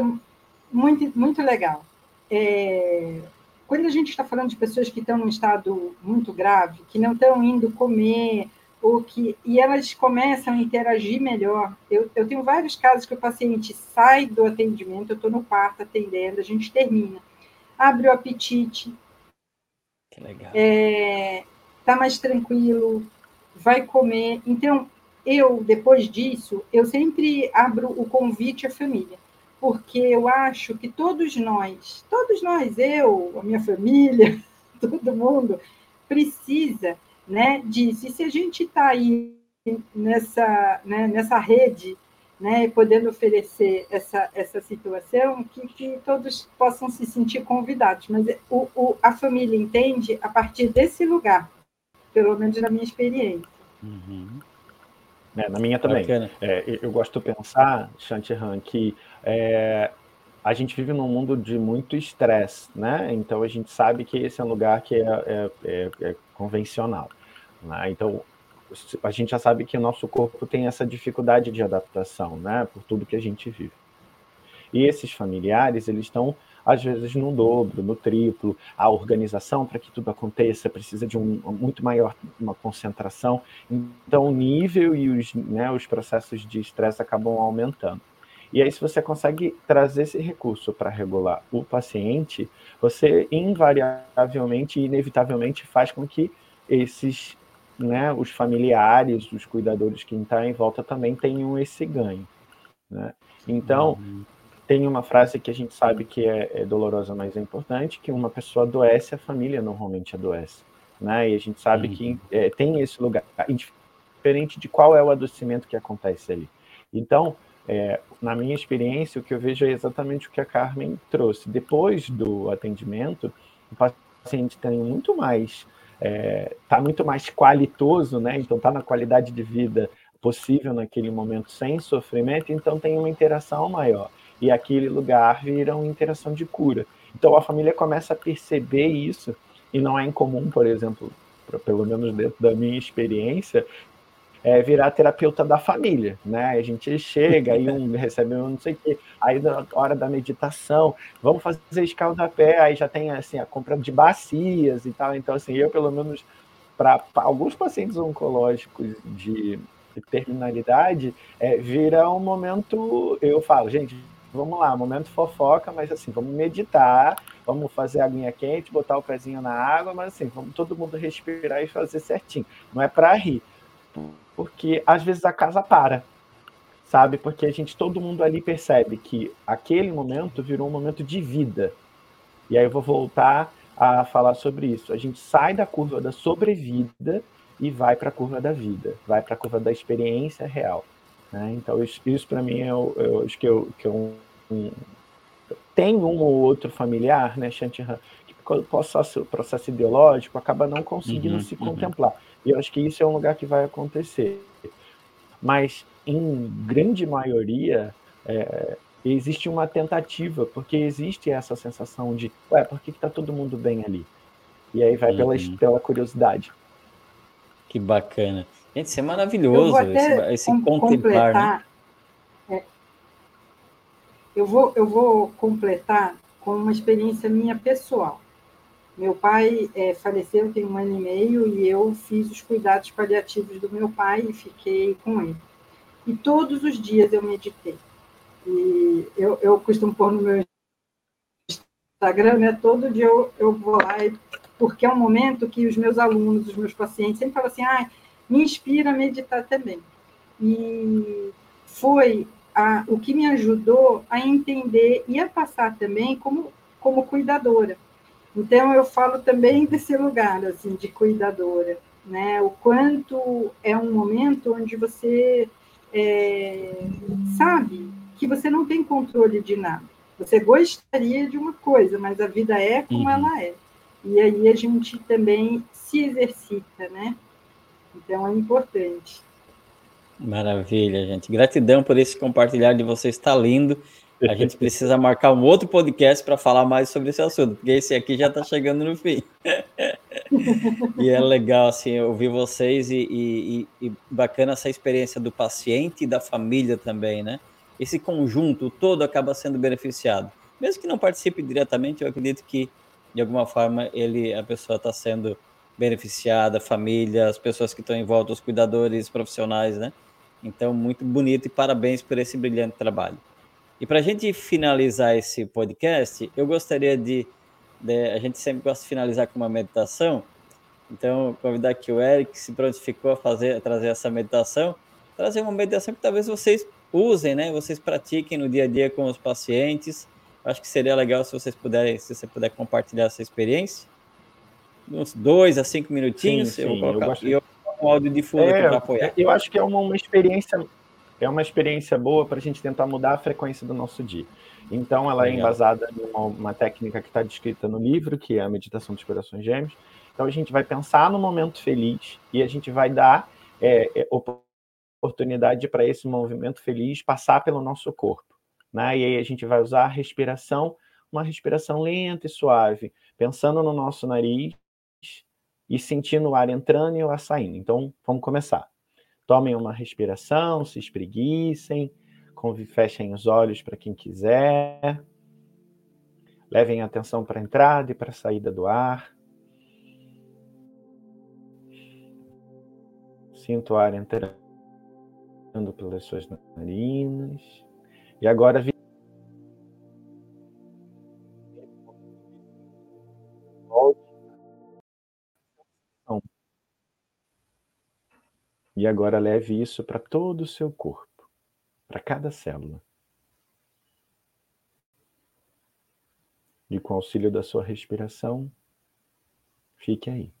muito, muito legal. É, quando a gente está falando de pessoas que estão num estado muito grave, que não estão indo comer, ou que, e elas começam a interagir melhor. Eu, eu tenho vários casos que o paciente sai do atendimento, eu estou no quarto atendendo, a gente termina, abre o apetite, que legal. É, tá mais tranquilo, vai comer. Então, eu, depois disso, eu sempre abro o convite à família porque eu acho que todos nós, todos nós, eu, a minha família, todo mundo, precisa né, disso. E se a gente está aí nessa, né, nessa rede, né, podendo oferecer essa, essa situação, que, que todos possam se sentir convidados. Mas o, o, a família entende a partir desse lugar, pelo menos na minha experiência. Uhum. É, na minha também. É, eu gosto de pensar, Shantihan, que é, a gente vive num mundo de muito estresse, né? Então a gente sabe que esse é um lugar que é, é, é, é convencional. Né? Então a gente já sabe que o nosso corpo tem essa dificuldade de adaptação, né? Por tudo que a gente vive. E esses familiares, eles estão às vezes no dobro, no triplo. A organização para que tudo aconteça precisa de um muito maior uma concentração. Então o nível e os, né, os processos de estresse acabam aumentando. E aí, se você consegue trazer esse recurso para regular o paciente, você invariavelmente e inevitavelmente faz com que esses, né, os familiares, os cuidadores que estão em volta também tenham esse ganho. Né? Então, uhum tem uma frase que a gente sabe que é, é, dolorosa, mas é importante, que uma pessoa adoece, a família normalmente adoece, né? E a gente sabe uhum. que é, tem esse lugar, diferente de qual é o adoecimento que acontece ali. Então, é, na minha experiência, o que eu vejo é exatamente o que a Carmen trouxe. Depois do atendimento, o paciente tem muito mais, está é, tá muito mais qualitoso, né? Então, está na qualidade de vida possível naquele momento sem sofrimento, então tem uma interação maior e aquele lugar vira uma interação de cura. Então a família começa a perceber isso, e não é incomum, por exemplo, pelo menos dentro da minha experiência, é virar terapeuta da família, né? A gente chega, aí um recebe um não sei o quê, aí na hora da meditação, vamos fazer escaldapé, aí já tem assim a compra de bacias e tal. Então assim, eu pelo menos para alguns pacientes oncológicos de terminalidade, é, vira um momento, eu falo, gente, vamos lá, momento fofoca, mas assim, vamos meditar, vamos fazer a aguinha quente, botar o pezinho na água, mas assim, vamos todo mundo respirar e fazer certinho. Não é para rir, porque às vezes a casa para, sabe? Porque a gente, todo mundo ali percebe que aquele momento virou um momento de vida. E aí eu vou voltar a falar sobre isso. A gente sai da curva da sobrevida e vai para a curva da vida, vai para a curva da experiência real. Né? Então, isso, isso para mim é, eu acho que, eu, que é um, tem um ou outro familiar, né, Shantihan, o processo, processo ideológico acaba não conseguindo uhum, se uhum. contemplar. E eu acho que isso é um lugar que vai acontecer. Mas, em grande maioria, é, existe uma tentativa, porque existe essa sensação de, ué, por que está todo mundo bem ali? E aí vai uhum. pela, pela curiosidade. Que bacana. Gente, isso é maravilhoso, esse, esse contemplar. Né? É, eu, vou, eu vou completar com uma experiência minha pessoal. Meu pai é, faleceu tem um ano e meio e eu fiz os cuidados paliativos do meu pai e fiquei com ele. E todos os dias eu meditei. E eu, eu costumo pôr no meu Instagram, né? Todo dia eu, eu vou lá, e, porque é um momento que os meus alunos, os meus pacientes sempre falam assim, ah, me inspira a meditar também. E foi a, o que me ajudou a entender e a passar também como, como cuidadora. Então, eu falo também desse lugar, assim, de cuidadora, né? O quanto é um momento onde você é, sabe que você não tem controle de nada. Você gostaria de uma coisa, mas a vida é como uhum. ela é. E aí a gente também se exercita, né? Então, é importante. Maravilha, gente. Gratidão por esse compartilhar de vocês, está lindo. A gente precisa marcar um outro podcast para falar mais sobre esse assunto, porque esse aqui já está chegando no fim. e é legal assim ouvir vocês e, e, e, bacana essa experiência do paciente e da família também, né? Esse conjunto todo acaba sendo beneficiado, mesmo que não participe diretamente. Eu acredito que de alguma forma ele, a pessoa está sendo beneficiada, a família, as pessoas que estão em volta, os cuidadores profissionais, né? Então muito bonito e parabéns por esse brilhante trabalho. E para a gente finalizar esse podcast, eu gostaria de, de, A gente sempre gosta de finalizar com uma meditação. Então, convidar aqui o Eric, que se prontificou a fazer, a trazer essa meditação, trazer uma meditação que talvez vocês usem, né? Vocês pratiquem no dia a dia com os pacientes. Acho que seria legal se vocês puderem, se você puder compartilhar essa experiência. Uns dois a cinco minutinhos, sim, sim, eu vou colocar. Eu gosto... E eu um áudio de fundo é, para apoiar. Eu acho que é uma, uma experiência é uma experiência boa para a gente tentar mudar a frequência do nosso dia. Então, ela é embasada em uma, uma técnica que está descrita no livro, que é a meditação dos corações gêmeos. Então, a gente vai pensar no momento feliz e a gente vai dar é, é, oportunidade para esse movimento feliz passar pelo nosso corpo. Né? E aí a gente vai usar a respiração, uma respiração lenta e suave, pensando no nosso nariz e sentindo o ar entrando e o ar saindo. Então, vamos começar. Tomem uma respiração, se espreguicem, fechem os olhos para quem quiser. Levem atenção para a entrada e para a saída do ar. Sinto o ar entrando pelas suas narinas. E agora E agora leve isso para todo o seu corpo, para cada célula. E com o auxílio da sua respiração, fique aí.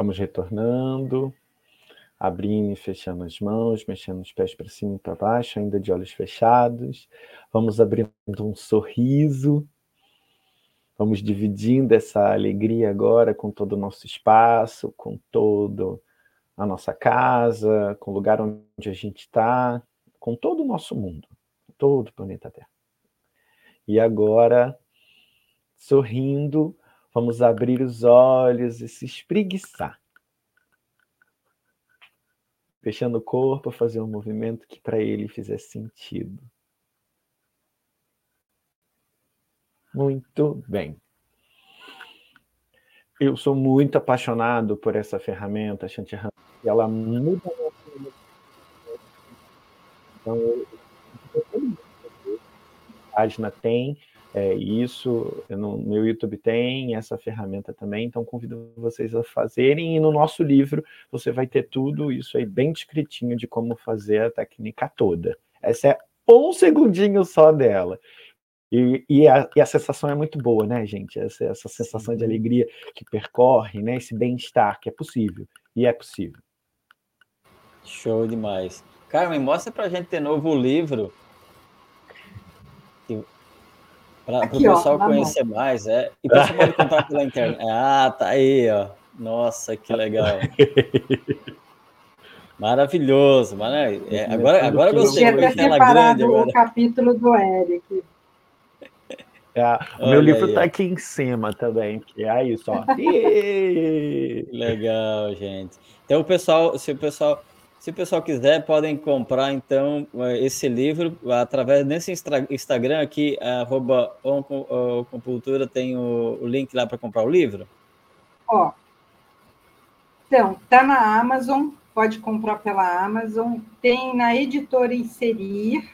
Vamos retornando, abrindo e fechando as mãos, mexendo os pés para cima e para baixo, ainda de olhos fechados. Vamos abrindo um sorriso. Vamos dividindo essa alegria agora com todo o nosso espaço, com todo a nossa casa, com o lugar onde a gente está, com todo o nosso mundo, todo o planeta Terra. E agora, sorrindo, Vamos abrir os olhos e se espreguiçar. Fechando o corpo, fazer um movimento que para ele fizer sentido. Muito bem. Eu sou muito apaixonado por essa ferramenta, Shantihan. Ela muda então, eu... a página tem é, isso no meu YouTube tem essa ferramenta também, então convido vocês a fazerem. E no nosso livro você vai ter tudo isso aí bem descritinho de como fazer a técnica toda. Essa é um segundinho só dela. E, e, a, e a sensação é muito boa, né, gente? Essa, essa sensação de alegria que percorre, né? Esse bem-estar que é possível. E é possível. Show demais. Carmen, mostra pra gente de novo o livro para o pessoal ó, conhecer mão. mais, é. E você pode comprar pela internet. Ah, tá aí, ó. Nossa, que legal. Maravilhoso, maravilhoso. É, agora, agora gostei. Eu tinha grande agora. o capítulo do Eric. É, o meu livro está aqui em cima também, que é isso, ó. legal, gente. Então, o pessoal, se o pessoal se o pessoal quiser, podem comprar então esse livro através desse Instagram aqui, arroba tem o, o link lá para comprar o livro? Ó, Então, tá na Amazon, pode comprar pela Amazon, tem na editora Inserir,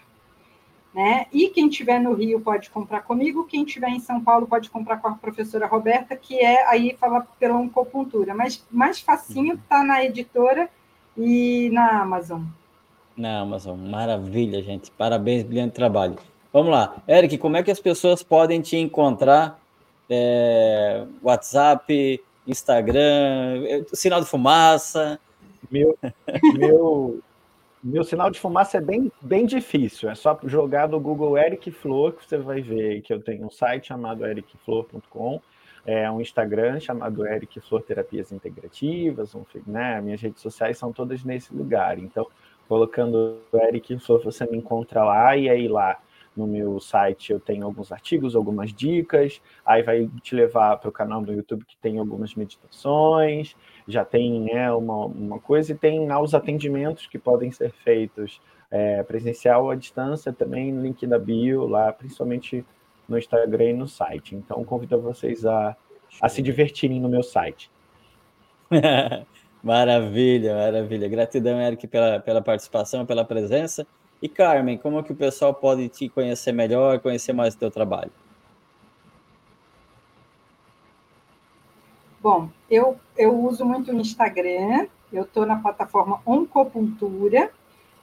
né? E quem tiver no Rio pode comprar comigo, quem tiver em São Paulo pode comprar com a professora Roberta, que é aí fala pela oncopuntura, mas mais facinho tá na editora e na Amazon. Na Amazon, maravilha, gente. Parabéns, brilhante trabalho. Vamos lá. Eric, como é que as pessoas podem te encontrar? É, WhatsApp, Instagram, é, sinal de fumaça. Meu, meu, meu sinal de fumaça é bem, bem difícil. É só jogar no Google Eric Flor que você vai ver que eu tenho um site chamado ericflor.com, é um Instagram chamado Eric Flor Terapias Integrativas, um, né? Minhas redes sociais são todas nesse lugar. Então, colocando Eric Flor, você me encontra lá e aí lá no meu site eu tenho alguns artigos, algumas dicas, aí vai te levar para o canal do YouTube que tem algumas meditações, já tem né, uma, uma coisa, e tem os atendimentos que podem ser feitos é, presencial ou à distância, também no link da bio, lá, principalmente no Instagram e no site. Então, convido vocês a, a se divertirem no meu site. maravilha, maravilha. Gratidão, Eric, pela, pela participação, pela presença. E Carmen, como é que o pessoal pode te conhecer melhor, conhecer mais o teu trabalho? Bom, eu, eu uso muito o Instagram, eu estou na plataforma Oncopuntura.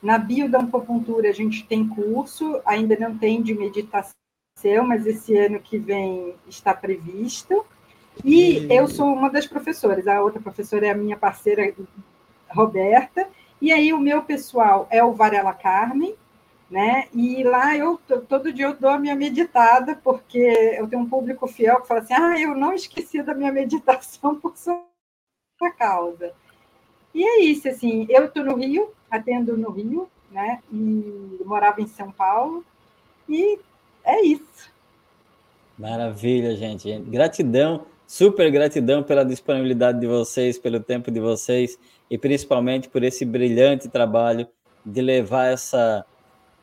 Na bio da Oncopuntura a gente tem curso, ainda não tem de meditação, mas esse ano que vem está previsto. E eu sou uma das professoras, a outra professora é a minha parceira Roberta, e aí o meu pessoal é o Varela Carmen, né? E lá eu todo dia eu dou a minha meditada, porque eu tenho um público fiel que fala assim: "Ah, eu não esqueci da minha meditação por sua causa". E é isso, assim, eu estou no Rio, atendo no Rio, né? E morava em São Paulo. E é isso. Maravilha, gente. Gratidão, super gratidão pela disponibilidade de vocês, pelo tempo de vocês e principalmente por esse brilhante trabalho de levar essa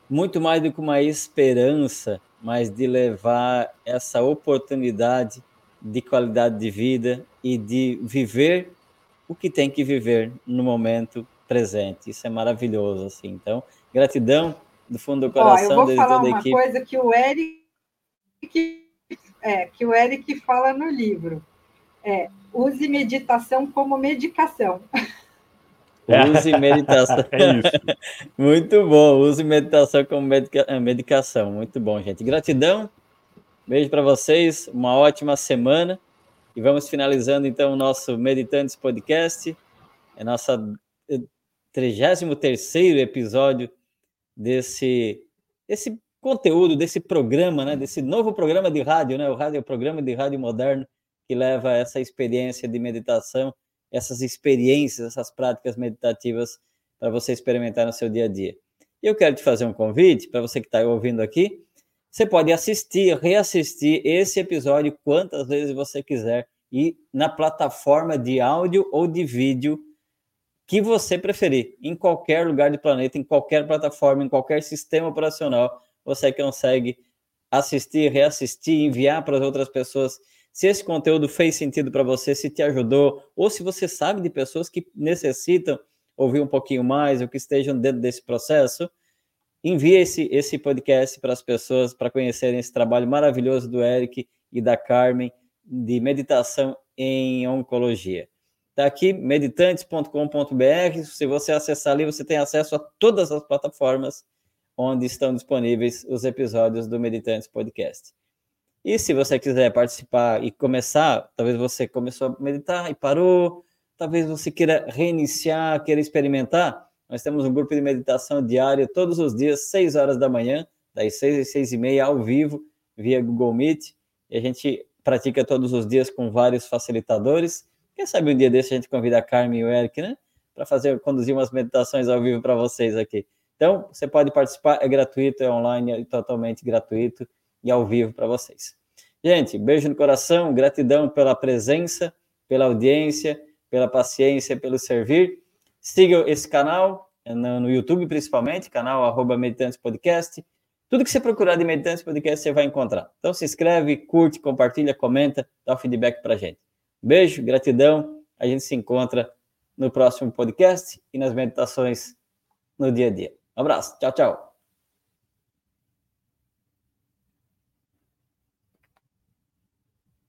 muito mais do que uma esperança, mas de levar essa oportunidade de qualidade de vida e de viver o que tem que viver no momento presente. Isso é maravilhoso, assim. Então, gratidão do fundo do coração Ó, eu vou falar uma equipe. coisa que o Eric é, que o Eric fala no livro. É, use meditação como medicação. Use meditação. é Muito bom. Use meditação como medica... Eh, medicação. Muito bom, gente. Gratidão. Beijo para vocês. Uma ótima semana. E vamos finalizando então o nosso Meditantes Podcast. É nossa 33 eh, episódio desse, desse conteúdo, desse programa, né? Desse novo programa de rádio, né? O rádio o programa de rádio moderno que leva essa experiência de meditação essas experiências, essas práticas meditativas para você experimentar no seu dia a dia. E eu quero te fazer um convite para você que está ouvindo aqui. Você pode assistir, reassistir esse episódio quantas vezes você quiser e na plataforma de áudio ou de vídeo que você preferir, em qualquer lugar do planeta, em qualquer plataforma, em qualquer sistema operacional, você consegue assistir, reassistir, enviar para as outras pessoas se esse conteúdo fez sentido para você, se te ajudou, ou se você sabe de pessoas que necessitam ouvir um pouquinho mais ou que estejam dentro desse processo, envie esse, esse podcast para as pessoas para conhecerem esse trabalho maravilhoso do Eric e da Carmen de meditação em oncologia. Está aqui, meditantes.com.br. Se você acessar ali, você tem acesso a todas as plataformas onde estão disponíveis os episódios do Meditantes Podcast. E se você quiser participar e começar, talvez você começou a meditar e parou, talvez você queira reiniciar, queira experimentar, nós temos um grupo de meditação diário todos os dias, 6 horas da manhã, das 6 às 6 e meia, ao vivo, via Google Meet, e a gente pratica todos os dias com vários facilitadores. Quem sabe um dia desse a gente convida a Carmen e o Eric, né? Para fazer, conduzir umas meditações ao vivo para vocês aqui. Então, você pode participar, é gratuito, é online, é totalmente gratuito e ao vivo para vocês. Gente, beijo no coração, gratidão pela presença, pela audiência, pela paciência, pelo servir. Siga esse canal, no, YouTube principalmente, canal arroba Meditantes Podcast. Tudo que você procurar de Meditantes Podcast você vai encontrar. Então se inscreve, curte, compartilha, comenta, dá o feedback para gente. Beijo, gratidão. A gente se encontra no próximo podcast e nas meditações no dia a dia. Um abraço, tchau, tchau.